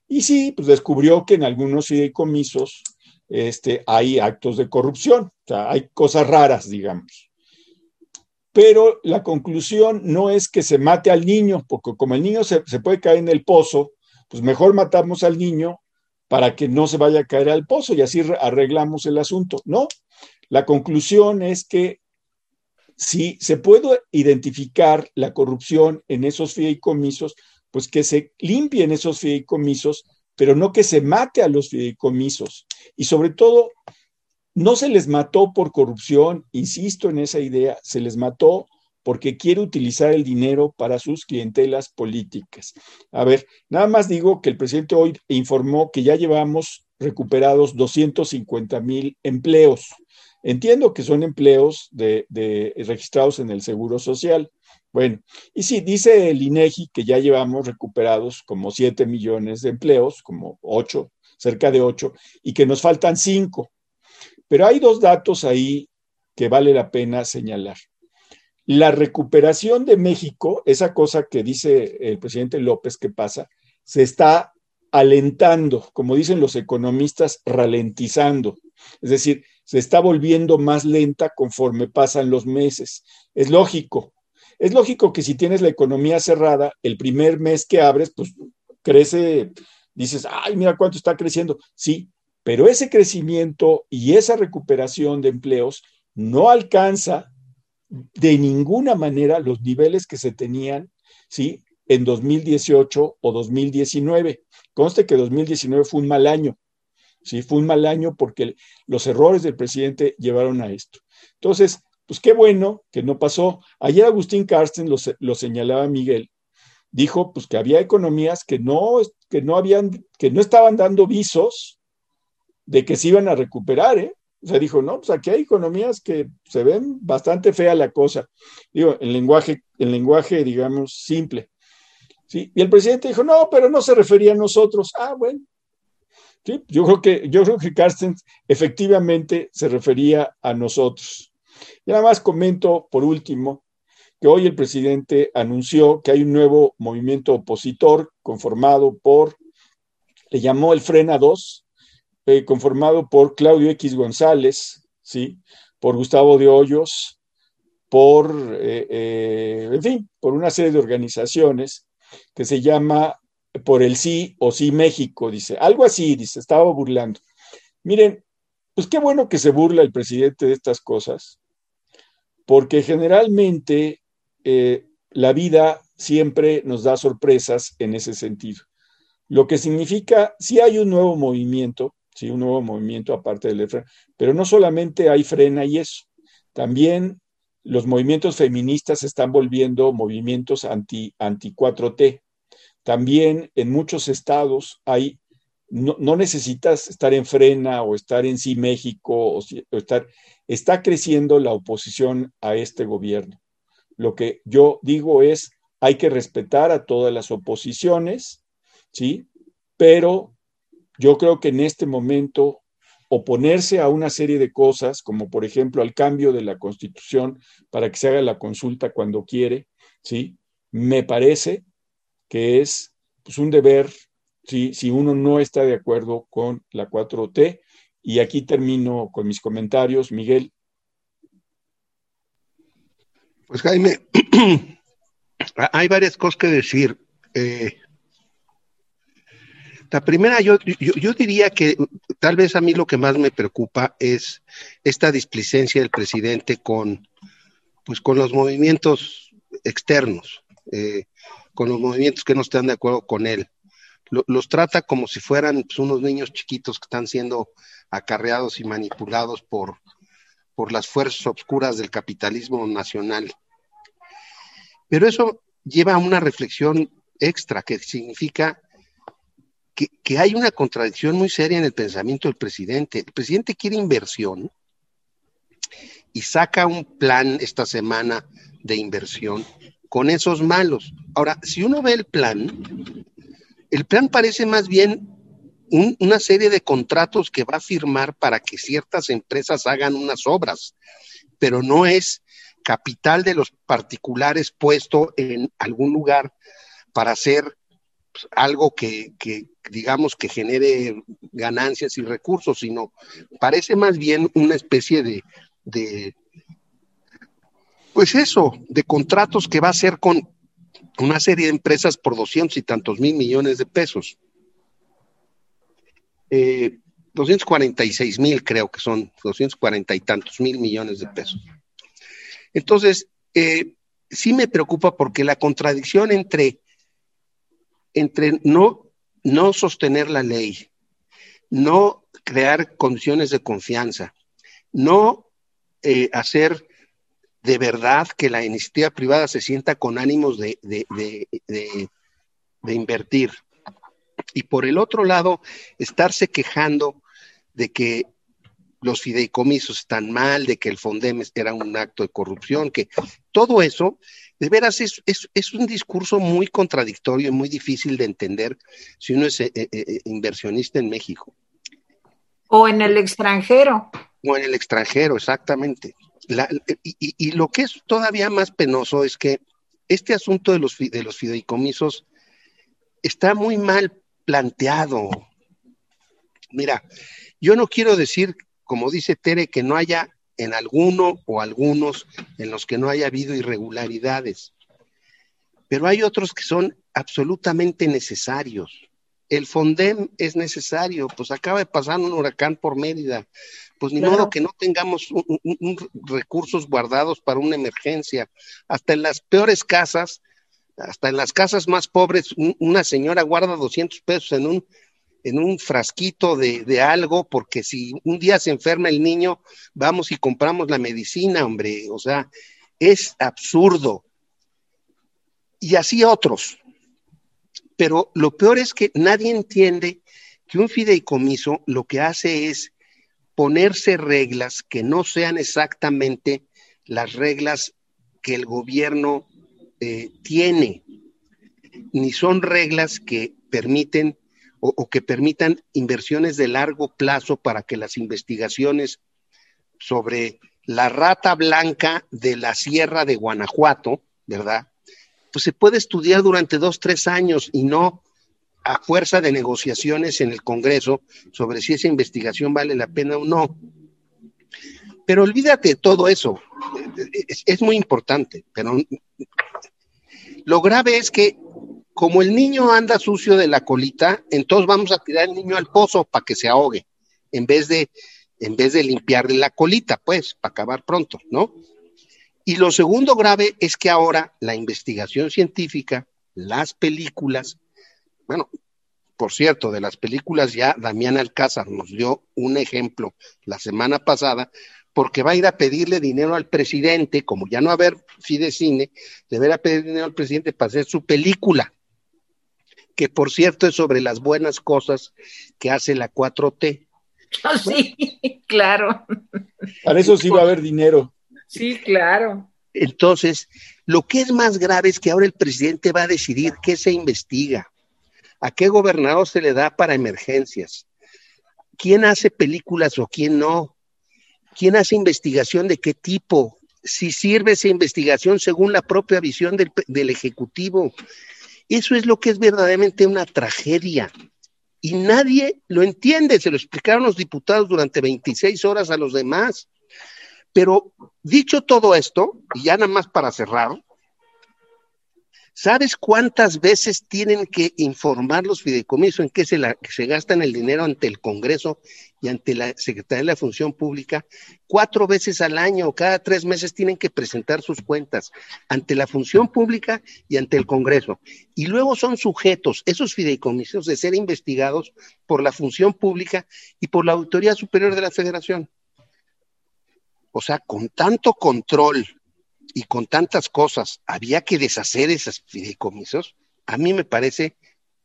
Y sí, pues descubrió que en algunos fideicomisos este, hay actos de corrupción, o sea, hay cosas raras, digamos. Pero la conclusión no es que se mate al niño, porque como el niño se, se puede caer en el pozo, pues mejor matamos al niño para que no se vaya a caer al pozo y así arreglamos el asunto. No, la conclusión es que si se puede identificar la corrupción en esos fideicomisos, pues que se limpien esos fideicomisos, pero no que se mate a los fideicomisos. Y sobre todo, no se les mató por corrupción, insisto en esa idea, se les mató porque quiere utilizar el dinero para sus clientelas políticas. A ver, nada más digo que el presidente hoy informó que ya llevamos recuperados 250 mil empleos. Entiendo que son empleos de, de, registrados en el Seguro Social, bueno, y sí, dice el INEGI que ya llevamos recuperados como 7 millones de empleos, como 8, cerca de 8, y que nos faltan 5. Pero hay dos datos ahí que vale la pena señalar. La recuperación de México, esa cosa que dice el presidente López que pasa, se está alentando, como dicen los economistas, ralentizando. Es decir, se está volviendo más lenta conforme pasan los meses. Es lógico, es lógico que si tienes la economía cerrada, el primer mes que abres, pues crece, dices, ay, mira cuánto está creciendo. Sí, pero ese crecimiento y esa recuperación de empleos no alcanza de ninguna manera los niveles que se tenían, ¿sí? En 2018 o 2019. Conste que 2019 fue un mal año, ¿sí? Fue un mal año porque los errores del presidente llevaron a esto. Entonces, pues qué bueno que no pasó. Ayer Agustín Carsten lo, señalaba Miguel, dijo pues que había economías que no, que no habían, que no estaban dando visos de que se iban a recuperar, ¿eh? O sea, dijo, no, pues aquí hay economías que se ven bastante fea la cosa. Digo, en lenguaje, en lenguaje, digamos, simple. ¿Sí? Y el presidente dijo, no, pero no se refería a nosotros. Ah, bueno. Sí, yo creo que, yo creo que Carsten efectivamente se refería a nosotros. Y nada más comento por último que hoy el presidente anunció que hay un nuevo movimiento opositor conformado por, le llamó el Frena 2, eh, conformado por Claudio X González, ¿sí? por Gustavo de Hoyos, por, eh, eh, en fin, por una serie de organizaciones que se llama por el sí o sí México, dice, algo así, dice, estaba burlando. Miren, pues qué bueno que se burla el presidente de estas cosas, porque generalmente eh, la vida siempre nos da sorpresas en ese sentido. Lo que significa, si hay un nuevo movimiento, sí, un nuevo movimiento aparte del EFRA, pero no solamente hay frena y eso, también los movimientos feministas se están volviendo movimientos anti, anti 4T. También en muchos estados hay, no, necesitas estar en frena o estar en sí México o, estar, está creciendo la oposición a este gobierno. Lo que yo digo es, hay que respetar a todas las oposiciones, ¿sí? Pero yo creo que en este momento oponerse a una serie de cosas, como por ejemplo al cambio de la constitución para que se haga la consulta cuando quiere, ¿sí? Me parece que es pues, un deber, ¿sí? si uno no está de acuerdo con la 4T. Y aquí termino con mis comentarios. Miguel. Pues Jaime, hay varias cosas que decir. Eh, la primera, yo, yo, diría que tal vez a mí lo que más me preocupa es esta displicencia del presidente con, pues, con los movimientos externos, eh, con los movimientos que no están de acuerdo con él. Los trata como si fueran pues, unos niños chiquitos que están siendo acarreados y manipulados por, por las fuerzas obscuras del capitalismo nacional. Pero eso lleva a una reflexión extra que significa que, hay una contradicción muy seria en el pensamiento del presidente. El presidente quiere inversión y saca un plan esta semana de inversión con esos malos. Ahora, si uno ve el plan, el plan parece más bien una serie de contratos que va a firmar para que ciertas empresas hagan unas obras, pero no es capital de los particulares puesto en algún lugar para hacer pues, algo que, digamos, que genere ganancias y recursos, sino parece más bien una especie de, de, pues eso, de contratos que va a hacer con una serie de empresas por doscientos y tantos mil millones de pesos. Eh, 246 mil creo que son, 240 y tantos mil millones de pesos. Entonces, eh, sí me preocupa porque la contradicción entre entre no, no sostener la ley, no crear condiciones de confianza, no eh, hacer de verdad que la iniciativa privada se sienta con ánimos de, de, invertir. Y por el otro lado, estarse quejando de que los fideicomisos están mal, de que el Fondem era un acto de corrupción, que todo eso de veras es, un discurso muy contradictorio y muy difícil de entender si uno es eh, eh, eh, inversionista en México. O en el extranjero. O en el extranjero, exactamente. Y, lo que es todavía más penoso es que este asunto de los, de los fideicomisos está muy mal planteado. Mira, yo no quiero decir, como dice Tere, que no haya en alguno o algunos en los que no haya habido irregularidades. Pero hay otros que son absolutamente necesarios. El Fondem es necesario, pues acaba de pasar un huracán por Mérida, pues ni modo que no tengamos recursos guardados para una emergencia. Hasta en las peores casas, hasta en las casas más pobres, una señora guarda 200 pesos en un en un frasquito de, algo, porque si un día se enferma el niño, vamos y compramos la medicina, hombre. O sea, es absurdo. Y así otros. Pero lo peor es que nadie entiende que un fideicomiso lo que hace es ponerse reglas que no sean exactamente las reglas que el gobierno eh, tiene, ni son reglas que permiten o, que permitan inversiones de largo plazo para que las investigaciones sobre la rata blanca de la sierra de Guanajuato, ¿verdad? Pues se puede estudiar durante dos, tres años y no a fuerza de negociaciones en el Congreso sobre si esa investigación vale la pena o no. Pero olvídate de todo eso. Es, muy importante, pero lo grave es que como el niño anda sucio de la colita, entonces vamos a tirar al niño al pozo para que se ahogue, en vez de en vez de limpiarle la colita, pues, para acabar pronto, ¿no? Y lo segundo grave es que ahora la investigación científica, las películas, bueno, por cierto, de las películas ya Damián Alcázar nos dio un ejemplo la semana pasada, porque va a ir a pedirle dinero al presidente, como ya no va a haber Fidecine, deberá pedir dinero al presidente para hacer su película, que por cierto es sobre las buenas cosas que hace la 4T. sí, claro. Para eso sí va a haber dinero. Sí, claro. Entonces, lo que es más grave es que ahora el presidente va a decidir qué se investiga, a qué gobernador se le da para emergencias, quién hace películas o quién no, quién hace investigación de qué tipo, si sirve esa investigación según la propia visión del, del Ejecutivo. Eso es lo que es verdaderamente una tragedia. Y nadie lo entiende, se lo explicaron los diputados durante 26 horas a los demás. Pero dicho todo esto, y ya nada más para cerrar, ¿sabes cuántas veces tienen que informar los fideicomisos en qué se, la, gastan el dinero ante el Congreso y ante la Secretaría de la Función Pública? Cuatro veces al año, cada tres meses tienen que presentar sus cuentas ante la Función Pública y ante el Congreso. Y luego son sujetos, esos fideicomisos, de ser investigados por la Función Pública y por la Auditoría Superior de la Federación. O sea, con tanto control y con tantas cosas, había que deshacer esos fideicomisos. A mí me parece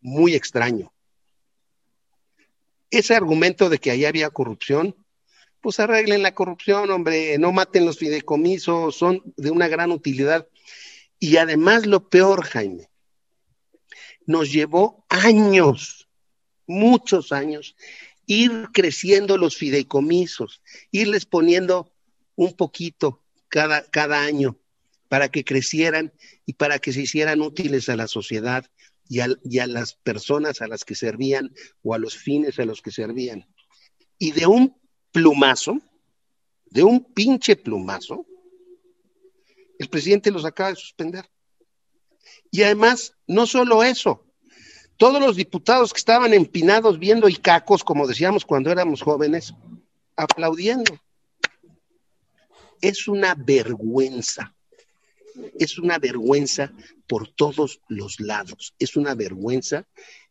muy extraño. Ese argumento de que ahí había corrupción, pues arreglen la corrupción, hombre, no maten los fideicomisos, son de una gran utilidad. Y además lo peor, Jaime, nos llevó años, muchos años, ir creciendo los fideicomisos, irles poniendo un poquito cada, cada año para que crecieran y para que se hicieran útiles a la sociedad y a, las personas a las que servían o a los fines a los que servían. Y de un plumazo, de un pinche plumazo, el presidente los acaba de suspender. Y además, no solo eso, todos los diputados que estaban empinados viendo y cacos, como decíamos cuando éramos jóvenes, aplaudiendo es una vergüenza. Es una vergüenza por todos los lados. Es una vergüenza,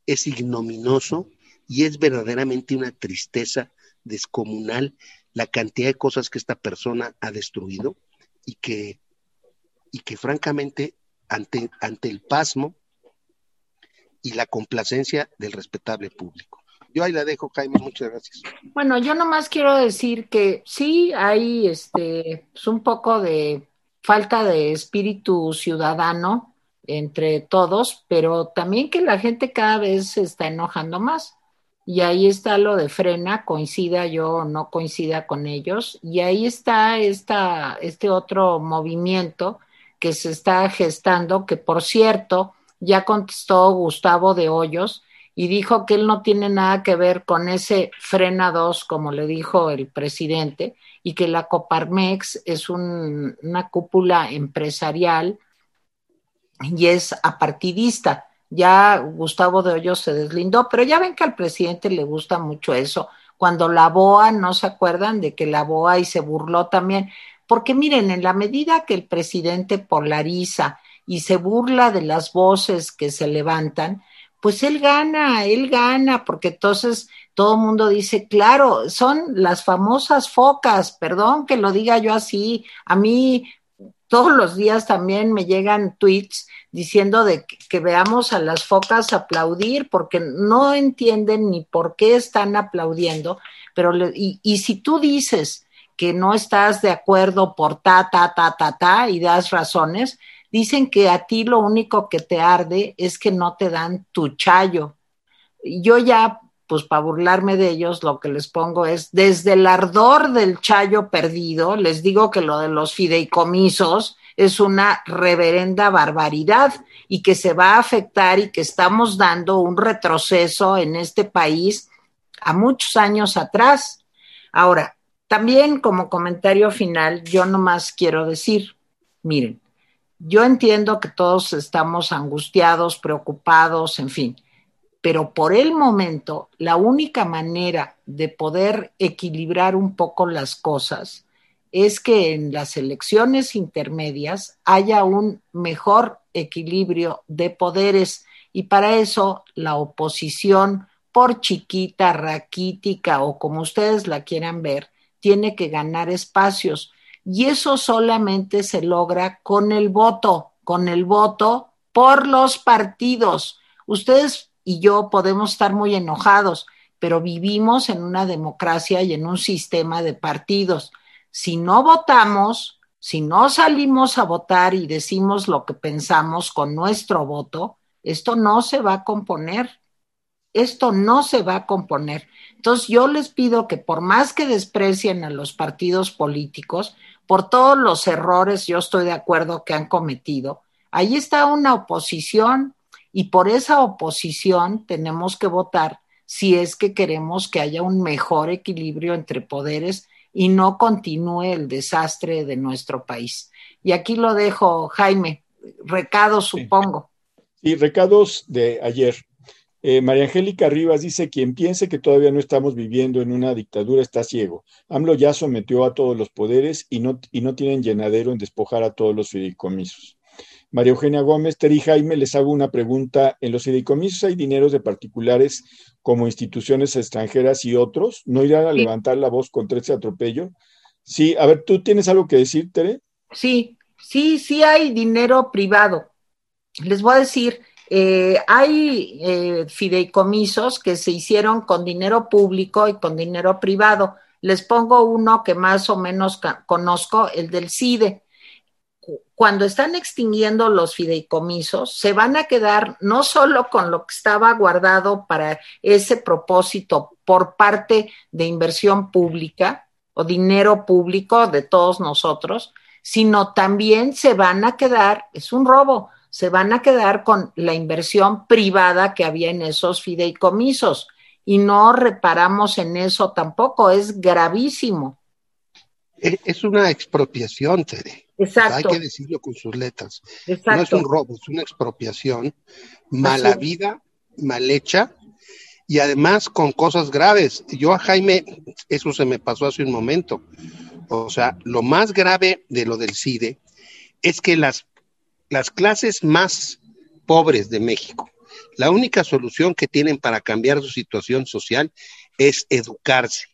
es ignominoso y es verdaderamente una tristeza descomunal la cantidad de cosas que esta persona ha destruido y que, y que francamente ante, ante el pasmo y la complacencia del respetable público. Yo ahí la dejo, Jaime, muchas gracias. Bueno, yo nomás quiero decir que sí hay este un poco de falta de espíritu ciudadano entre todos, pero también que la gente cada vez se está enojando más. Y ahí está lo de frena, coincida yo o no coincida con ellos. Y ahí está esta, este otro movimiento que se está gestando, que por cierto, ya contestó Gustavo de Hoyos, y dijo que él no tiene nada que ver con ese frena 2, como le dijo el presidente, y que la Coparmex es una cúpula empresarial y es apartidista. Ya Gustavo de Hoyos se deslindó, pero ya ven que al presidente le gusta mucho eso. Cuando la BOA, ¿no se acuerdan de que la BOA y se burló también? Porque miren, en la medida que el presidente polariza y se burla de las voces que se levantan, pues él gana, él gana, porque entonces todo el mundo dice, claro, son las famosas focas, perdón que lo diga yo así, a mí todos los días también me llegan tweets diciendo de que, veamos a las focas aplaudir porque no entienden ni por qué están aplaudiendo, pero y, y si tú dices que no estás de acuerdo por ta, ta, ta, ta, ta y das razones, Dicen que a ti lo único que te arde es que no te dan tu chayo. Yo ya, pues para burlarme de ellos, lo que les pongo es, desde el ardor del chayo perdido, les digo que lo de los fideicomisos es una reverenda barbaridad y que se va a afectar y que estamos dando un retroceso en este país a muchos años atrás. Ahora, también como comentario final, yo nomás quiero decir, miren, yo entiendo que todos estamos angustiados, preocupados, en fin. pero por el momento la única manera de poder equilibrar un poco las cosas es que en las elecciones intermedias haya un mejor equilibrio de poderes y para eso la oposición, por chiquita, raquítica o como ustedes la quieran ver, tiene que ganar espacios y eso solamente se logra con el voto, con el voto por los partidos. Ustedes y yo podemos estar muy enojados, pero vivimos en una democracia y en un sistema de partidos. Si no votamos, si no salimos a votar y decimos lo que pensamos con nuestro voto, esto no se va a componer. Esto no se va a componer. Entonces yo les pido que por más que desprecien a los partidos políticos, por todos los errores, yo estoy de acuerdo que han cometido, ahí está una oposición y por esa oposición tenemos que votar si es que queremos que haya un mejor equilibrio entre poderes y no continúe el desastre de nuestro país. Y aquí lo dejo, Jaime. Recados, supongo. Sí, recados de ayer. Eh, María Angélica Rivas dice, quien piense que todavía no estamos viviendo en una dictadura está ciego. AMLO ya sometió a todos los poderes y no, y no tienen llenadero en despojar a todos los fideicomisos. María Eugenia Gómez, Teri Jaime, les hago una pregunta. ¿En los fideicomisos hay dineros de particulares como instituciones extranjeras y otros? ¿No irán a levantar la voz contra ese atropello? Sí, a ver, ¿tú tienes algo que decir, Tere? Sí, sí, sí hay dinero privado. Les voy a decir, eh, hay eh, fideicomisos que se hicieron con dinero público y con dinero privado. Les pongo uno que más o menos conozco, el del CIDE cuando están extinguiendo los fideicomisos, se van a quedar no solo con lo que estaba guardado para ese propósito por parte de inversión pública o dinero público de todos nosotros, sino también se van a quedar, es un robo, se van a quedar con la inversión privada que había en esos fideicomisos y no reparamos en eso tampoco, es gravísimo. Es una expropiación, Tere. Exacto. hay que decirlo con sus letras. No es un robo, es una expropiación mala vida, mal hecha y además con cosas graves. Yo a Jaime, eso se me pasó hace un momento. O sea, lo más grave de lo del CIDE es que las, las clases más pobres de México, la única solución que tienen para cambiar su situación social es educarse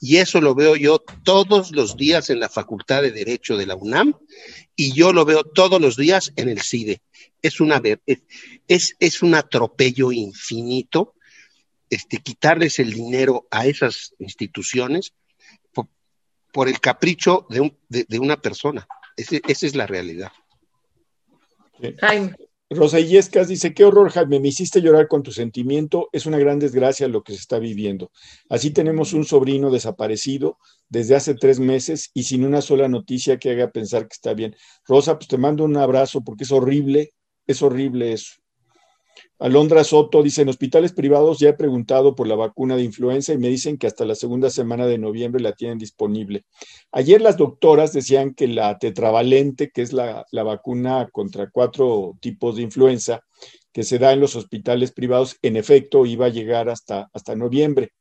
y eso lo veo yo todos los días en la Facultad de Derecho de la UNAM y yo lo veo todos los días en el CIDE. Es, una, es, un atropello infinito este, quitarles el dinero a esas instituciones por, el capricho de, un, de, una persona. esa es la realidad. Rosa Illescas dice, qué horror, Jaime, me hiciste llorar con tu sentimiento, es una gran desgracia lo que se está viviendo. Así tenemos un sobrino desaparecido desde hace tres meses y sin una sola noticia que haga pensar que está bien. Rosa, pues te mando un abrazo porque es horrible, es horrible eso. Alondra Soto dice, en hospitales privados ya he preguntado por la vacuna de influenza y me dicen que hasta la segunda semana de noviembre la tienen disponible. Ayer las doctoras decían que la tetravalente, que es la, vacuna contra cuatro tipos de influenza que se da en los hospitales privados, en efecto iba a llegar hasta, hasta noviembre,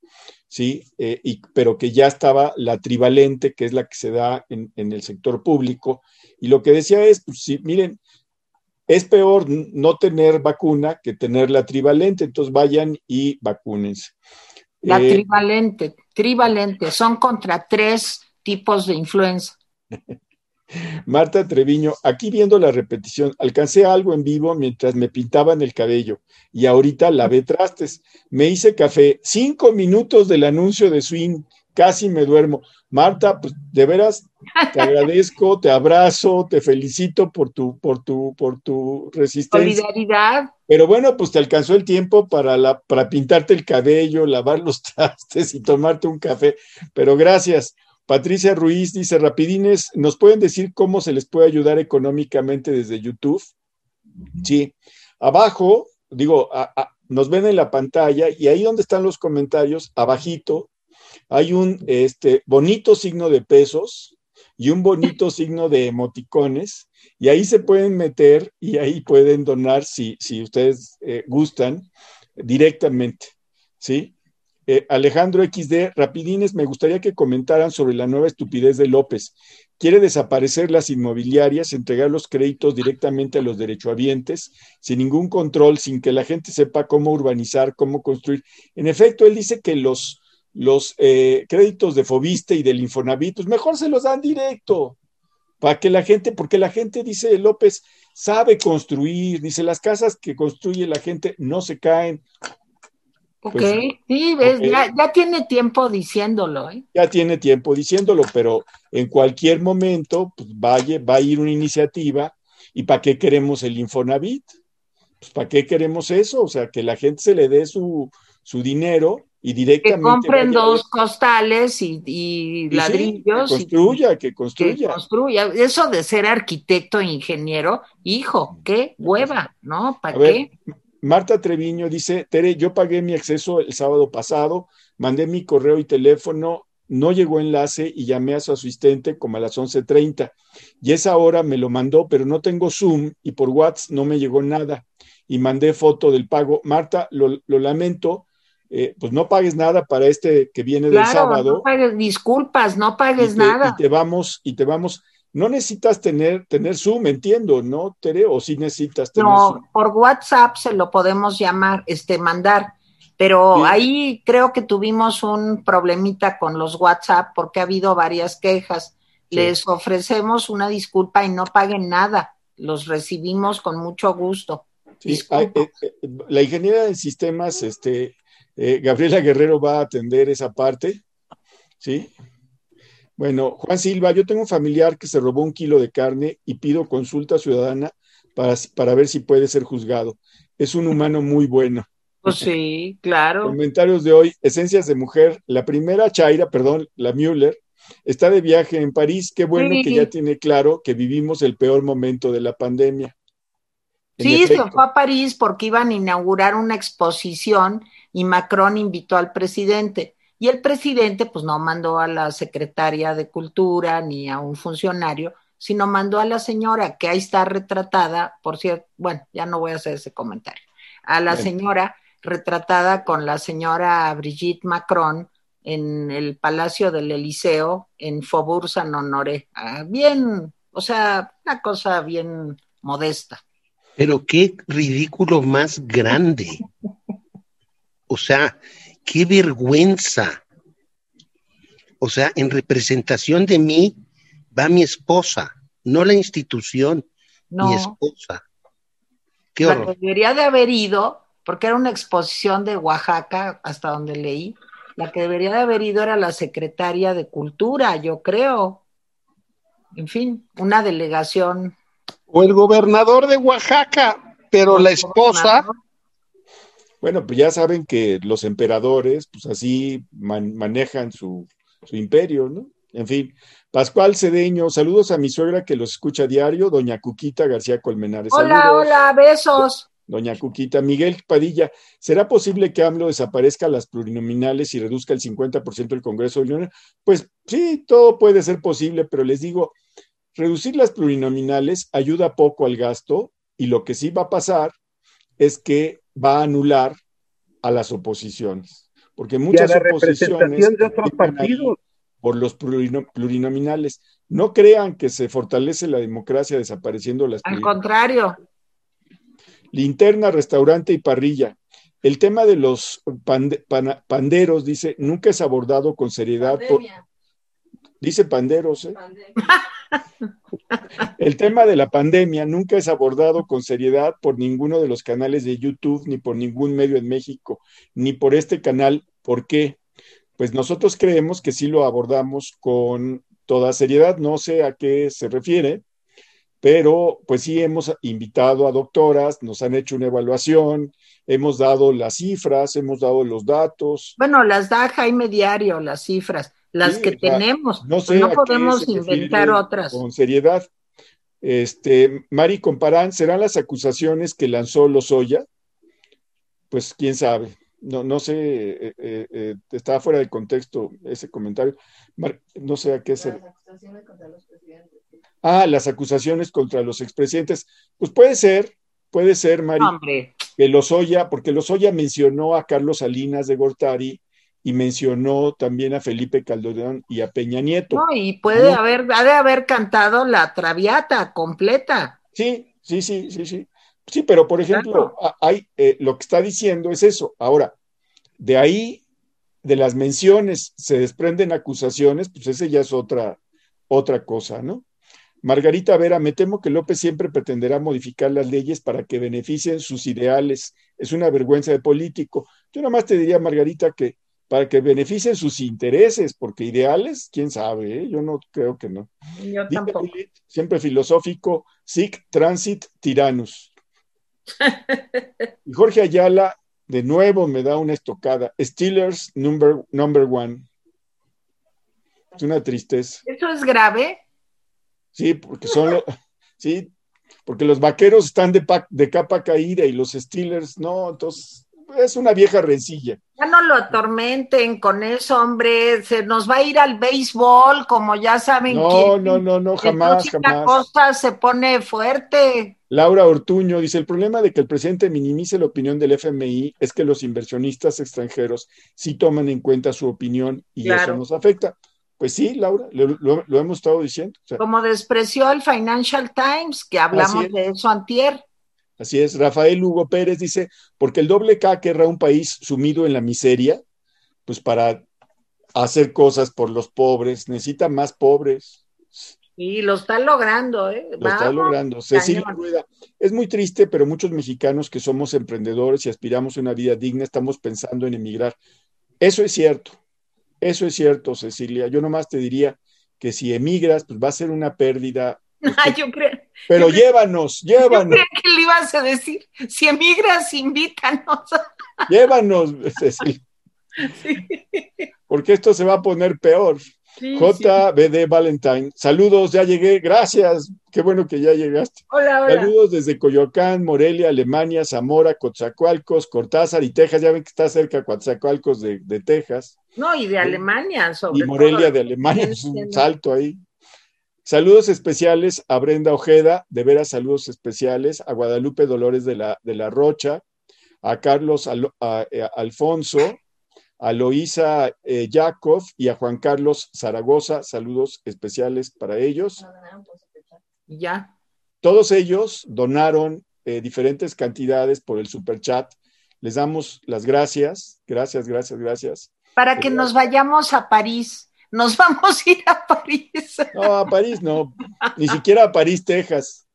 ¿sí? Eh, y, pero que ya estaba la trivalente, que es la que se da en, en el sector público. Y lo que decía es, pues, sí, miren, es peor no tener vacuna que tener la trivalente, entonces vayan y vacúnense. La eh, trivalente, trivalente, son contra tres tipos de influenza. Marta Treviño, aquí viendo la repetición, alcancé algo en vivo mientras me pintaban el cabello y ahorita lavé trastes. Me hice café, cinco minutos del anuncio de Swing, casi me duermo. Marta, pues de veras te agradezco, te abrazo, te felicito por tu, por tu, por tu resistencia. Solidaridad. Pero bueno, pues te alcanzó el tiempo para, la, para pintarte el cabello, lavar los trastes y tomarte un café. Pero gracias. Patricia Ruiz dice, rapidines, ¿nos pueden decir cómo se les puede ayudar económicamente desde YouTube? Sí. Abajo, digo, nos ven en la pantalla y ahí donde están los comentarios, abajito, hay un este, bonito signo de pesos y un bonito signo de emoticones, y ahí se pueden meter y ahí pueden donar si, si ustedes eh, gustan. directamente, ¿sí? Eh, Alejandro XD, rapidines, me gustaría que comentaran sobre la nueva estupidez de López. Quiere desaparecer las inmobiliarias, entregar los créditos directamente a los derechohabientes, sin ningún control, sin que la gente sepa cómo urbanizar, cómo construir. En efecto, él dice que los, los eh, créditos de Fobiste y del Infonavit, pues mejor se los dan directo, para que la gente, porque la gente, dice López, sabe construir, dice, las casas que construye la gente no se caen, Ok, pues, sí, ves, Ya, ya, tiene tiempo diciéndolo. ¿eh? Ya tiene tiempo diciéndolo, pero en cualquier momento pues, vaya, va a ir una iniciativa. ¿Y para qué queremos el Infonavit? Pues, ¿Para qué queremos eso? O sea, que la gente se le dé su, su dinero y directamente. Que compren dos costales y, ladrillos. que construya, que construya. Que construya. Eso de ser arquitecto e ingeniero, hijo, qué hueva, ¿no? ¿Para qué? Marta Treviño dice, Tere, yo pagué mi acceso el sábado pasado, mandé mi correo y teléfono, no llegó enlace y llamé a su asistente como a las 11.30. Y esa hora me lo mandó, pero no tengo Zoom y por WhatsApp no me llegó nada. Y mandé foto del pago. Marta, lo, lamento, eh, pues no pagues nada para este que viene del sábado. No pagues disculpas, no pagues nada. Y te vamos, y te vamos no necesitas tener, tener Zoom, entiendo, ¿no, Tere? O sí necesitas tener no, por WhatsApp se lo podemos llamar, este, mandar. Pero ahí creo que tuvimos un problemita con los WhatsApp porque ha habido varias quejas. Les ofrecemos una disculpa y no paguen nada. Los recibimos con mucho gusto. Eh, eh, la ingeniera de sistemas, este, eh, Gabriela Guerrero va a atender esa parte, ¿sí? Bueno, Juan Silva, yo tengo un familiar que se robó un kilo de carne y pido consulta ciudadana para, para ver si puede ser juzgado. Es un humano muy bueno. Pues sí, claro. Comentarios de hoy, Esencias de Mujer. La primera Chaira, perdón, la Müller, está de viaje en París. Qué bueno que ya tiene claro que vivimos el peor momento de la pandemia. Sí, se fue a París porque iban a inaugurar una exposición y Macron invitó al presidente. Y el presidente, pues no mandó a la secretaria de Cultura ni a un funcionario, sino mandó a la señora, que ahí está retratada, por cierto, bueno, ya no voy a hacer ese comentario, a la señora retratada con la señora Brigitte Macron en el Palacio del Eliseo, en Faubourg Saint-Honoré. Ah, bien, o sea, una cosa bien modesta. Pero qué ridículo más grande. O sea, qué vergüenza. O sea, en representación de mí va mi esposa, no la institución, mi esposa. Qué horror. debería de haber ido, porque era una exposición de Oaxaca, hasta donde leí, la que debería de haber ido era la secretaria de Cultura, yo creo. En fin, una delegación. O el gobernador de Oaxaca, pero la esposa bueno, pues ya saben que los emperadores, pues así manejan su, imperio, ¿no? En fin, Pascual Cedeño, saludos a mi suegra que los escucha a diario, doña Cuquita García Colmenares. Hola, hola, besos. Doña Cuquita, Miguel Padilla, ¿será posible que AMLO desaparezca las plurinominales y reduzca el 50% del Congreso de Unión? Pues sí, todo puede ser posible, pero les digo, reducir las plurinominales ayuda poco al gasto y lo que sí va a pasar es que va a anular a las oposiciones, porque muchas oposiciones de otros partidos por los plurinominales. No crean que se fortalece la democracia desapareciendo las. Al contrario. Linterna, restaurante y parrilla. El tema de los panderos, dice, nunca es abordado con seriedad. Dice panderos, ¿eh? El tema de la pandemia nunca es abordado con seriedad por ninguno de los canales de YouTube, ni por ningún medio en México, ni por este canal. ¿Por qué? Pues nosotros creemos que sí lo abordamos con toda seriedad, no sé a qué se refiere, pero pues sí hemos invitado a doctoras, nos han hecho una evaluación, hemos dado las cifras, hemos dado los datos. Bueno, las da Jaime Diario, las cifras las que tenemos. No, sé no podemos inventar otras. Con seriedad. Este, Mari Comparán, ¿serán las acusaciones que lanzó Lozoya? Pues quién sabe. No, no sé, eh, eh, eh, estaba fuera de contexto ese comentario. no sé a qué se. Ah, las acusaciones contra los expresidentes. Pues puede ser, puede ser, Mari. Hombre, Que Lozoya, porque Lozoya mencionó a Carlos Salinas de Gortari y mencionó también a Felipe Calderón y a Peña Nieto. No, y puede haber, ha de haber cantado la Traviata completa. Sí, sí, sí, sí, sí. Sí, pero por ejemplo, hay, eh, lo que está diciendo es eso. Ahora, de ahí, de las menciones, se desprenden acusaciones, pues ese ya es otra, otra cosa, ¿no? Margarita Vera, me temo que López siempre pretenderá modificar las leyes para que beneficien sus ideales. Es una vergüenza de político. Yo nada más te diría, Margarita, que para que beneficien sus intereses, porque ideales, quién sabe, ¿eh? yo no creo que no. Yo tampoco. siempre filosófico, sic transit tyrannus. y Jorge Ayala, de nuevo me da una estocada. Steelers number, number one. Es una tristeza. ¿Eso es grave? Sí, porque son sí, porque los vaqueros están de, de capa caída y los Steelers no, entonces es una vieja rencilla. Ya no lo atormenten con eso, hombre. Se nos va a ir al béisbol, como ya saben. No, no, no, no, jamás, jamás. La cosa se pone fuerte. Laura Ortuño dice: el problema de que el presidente minimice la opinión del FMI es que los inversionistas extranjeros sí toman en cuenta su opinión y eso nos afecta. Pues sí, Laura, lo, hemos estado diciendo. Como despreció el Financial Times, que hablamos de eso antier. Así es, Rafael Hugo Pérez dice, porque el doble K querrá un país sumido en la miseria, pues para hacer cosas por los pobres, necesita más pobres. Y lo está logrando, ¿eh? Lo está logrando. Cecilia Rueda, es muy triste, pero muchos mexicanos que somos emprendedores y aspiramos a una vida digna estamos pensando en emigrar. Eso es cierto, eso es cierto, Cecilia. Yo nomás te diría que si emigras, pues va a ser una pérdida. Ah, yo creo. Pero llévanos, llévanos. Yo que le ibas a decir, si emigras, invítanos. Llévanos, Cecilia. Sí. Porque esto se va a poner peor. JBD Valentine. Saludos, ya llegué. Gracias. Qué bueno que ya llegaste. Hola, hola. Saludos desde Coyoacán, Morelia, Alemania, Zamora, Coatzacoalcos, Cortázar y Texas. Ya ven que está cerca Coatzacoalcos de, de Texas. No, y de Alemania, sobre Y Morelia de Alemania, es un salto ahí. Saludos especiales a Brenda Ojeda, de veras saludos especiales, a Guadalupe Dolores de la, de la Rocha, a Carlos eh, Alfonso, a Loisa eh, Yakov y a Juan Carlos Zaragoza, saludos especiales para ellos. Ya. Todos ellos donaron eh, diferentes cantidades por el super chat. Les damos las gracias, gracias, gracias, gracias. Para que nos vayamos a París. Nos vamos a ir a París. No, a París no. Ni siquiera a París, Texas.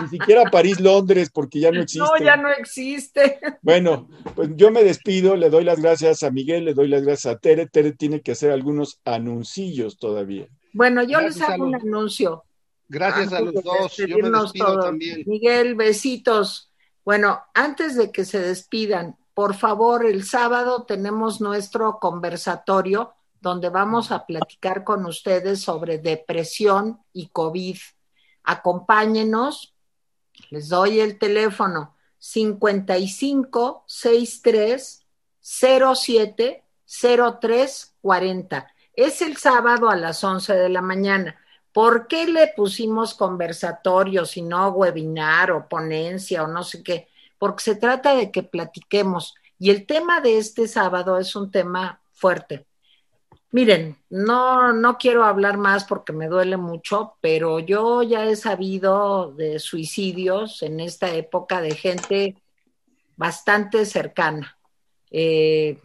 Ni siquiera a París, Londres, porque ya no existe. No, ya no existe. Bueno, pues yo me despido, le doy las gracias a Miguel, le doy las gracias a Tere. Tere tiene que hacer algunos anuncillos todavía. Bueno, yo les hago un anuncio. Gracias a los dos. Yo me despido también. Miguel, besitos. Bueno, antes de que se despidan, por favor, el sábado tenemos nuestro conversatorio donde vamos a platicar con ustedes sobre depresión y COVID. Acompáñenos, les doy el teléfono 55 63 07 03 40. Es el sábado a las 11 de la mañana. ¿Por qué le pusimos conversatorio, si no webinar o ponencia o no sé qué? Porque se trata de que platiquemos. Y el tema de este sábado es un tema fuerte. Miren, no, no quiero hablar más porque me duele mucho, pero yo ya he sabido de suicidios en esta época de gente bastante cercana. Eh,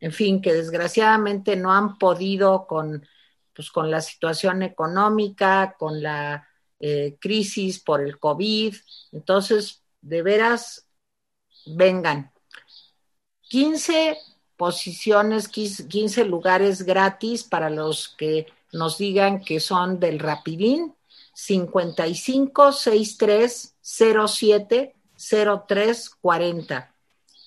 en fin, que desgraciadamente no han podido con, pues, con la situación económica, con la eh, crisis por el COVID. Entonces, de veras, vengan. 15 posiciones, 15 lugares gratis para los que nos digan que son del Rapidín, 55 63 07 03 40.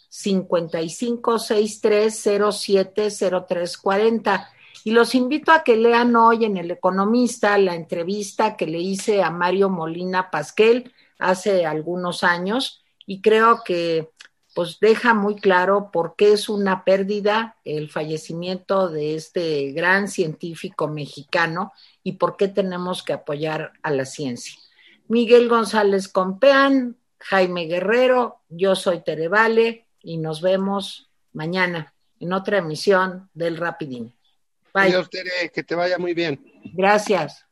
55 63 07 03 40. Y los invito a que lean hoy en El Economista la entrevista que le hice a Mario Molina Pasquel hace algunos años y creo que pues deja muy claro por qué es una pérdida el fallecimiento de este gran científico mexicano y por qué tenemos que apoyar a la ciencia. Miguel González Compeán, Jaime Guerrero, yo soy Tere Vale y nos vemos mañana en otra emisión del Rapidín. Bye. Adiós, Tere, que te vaya muy bien. Gracias.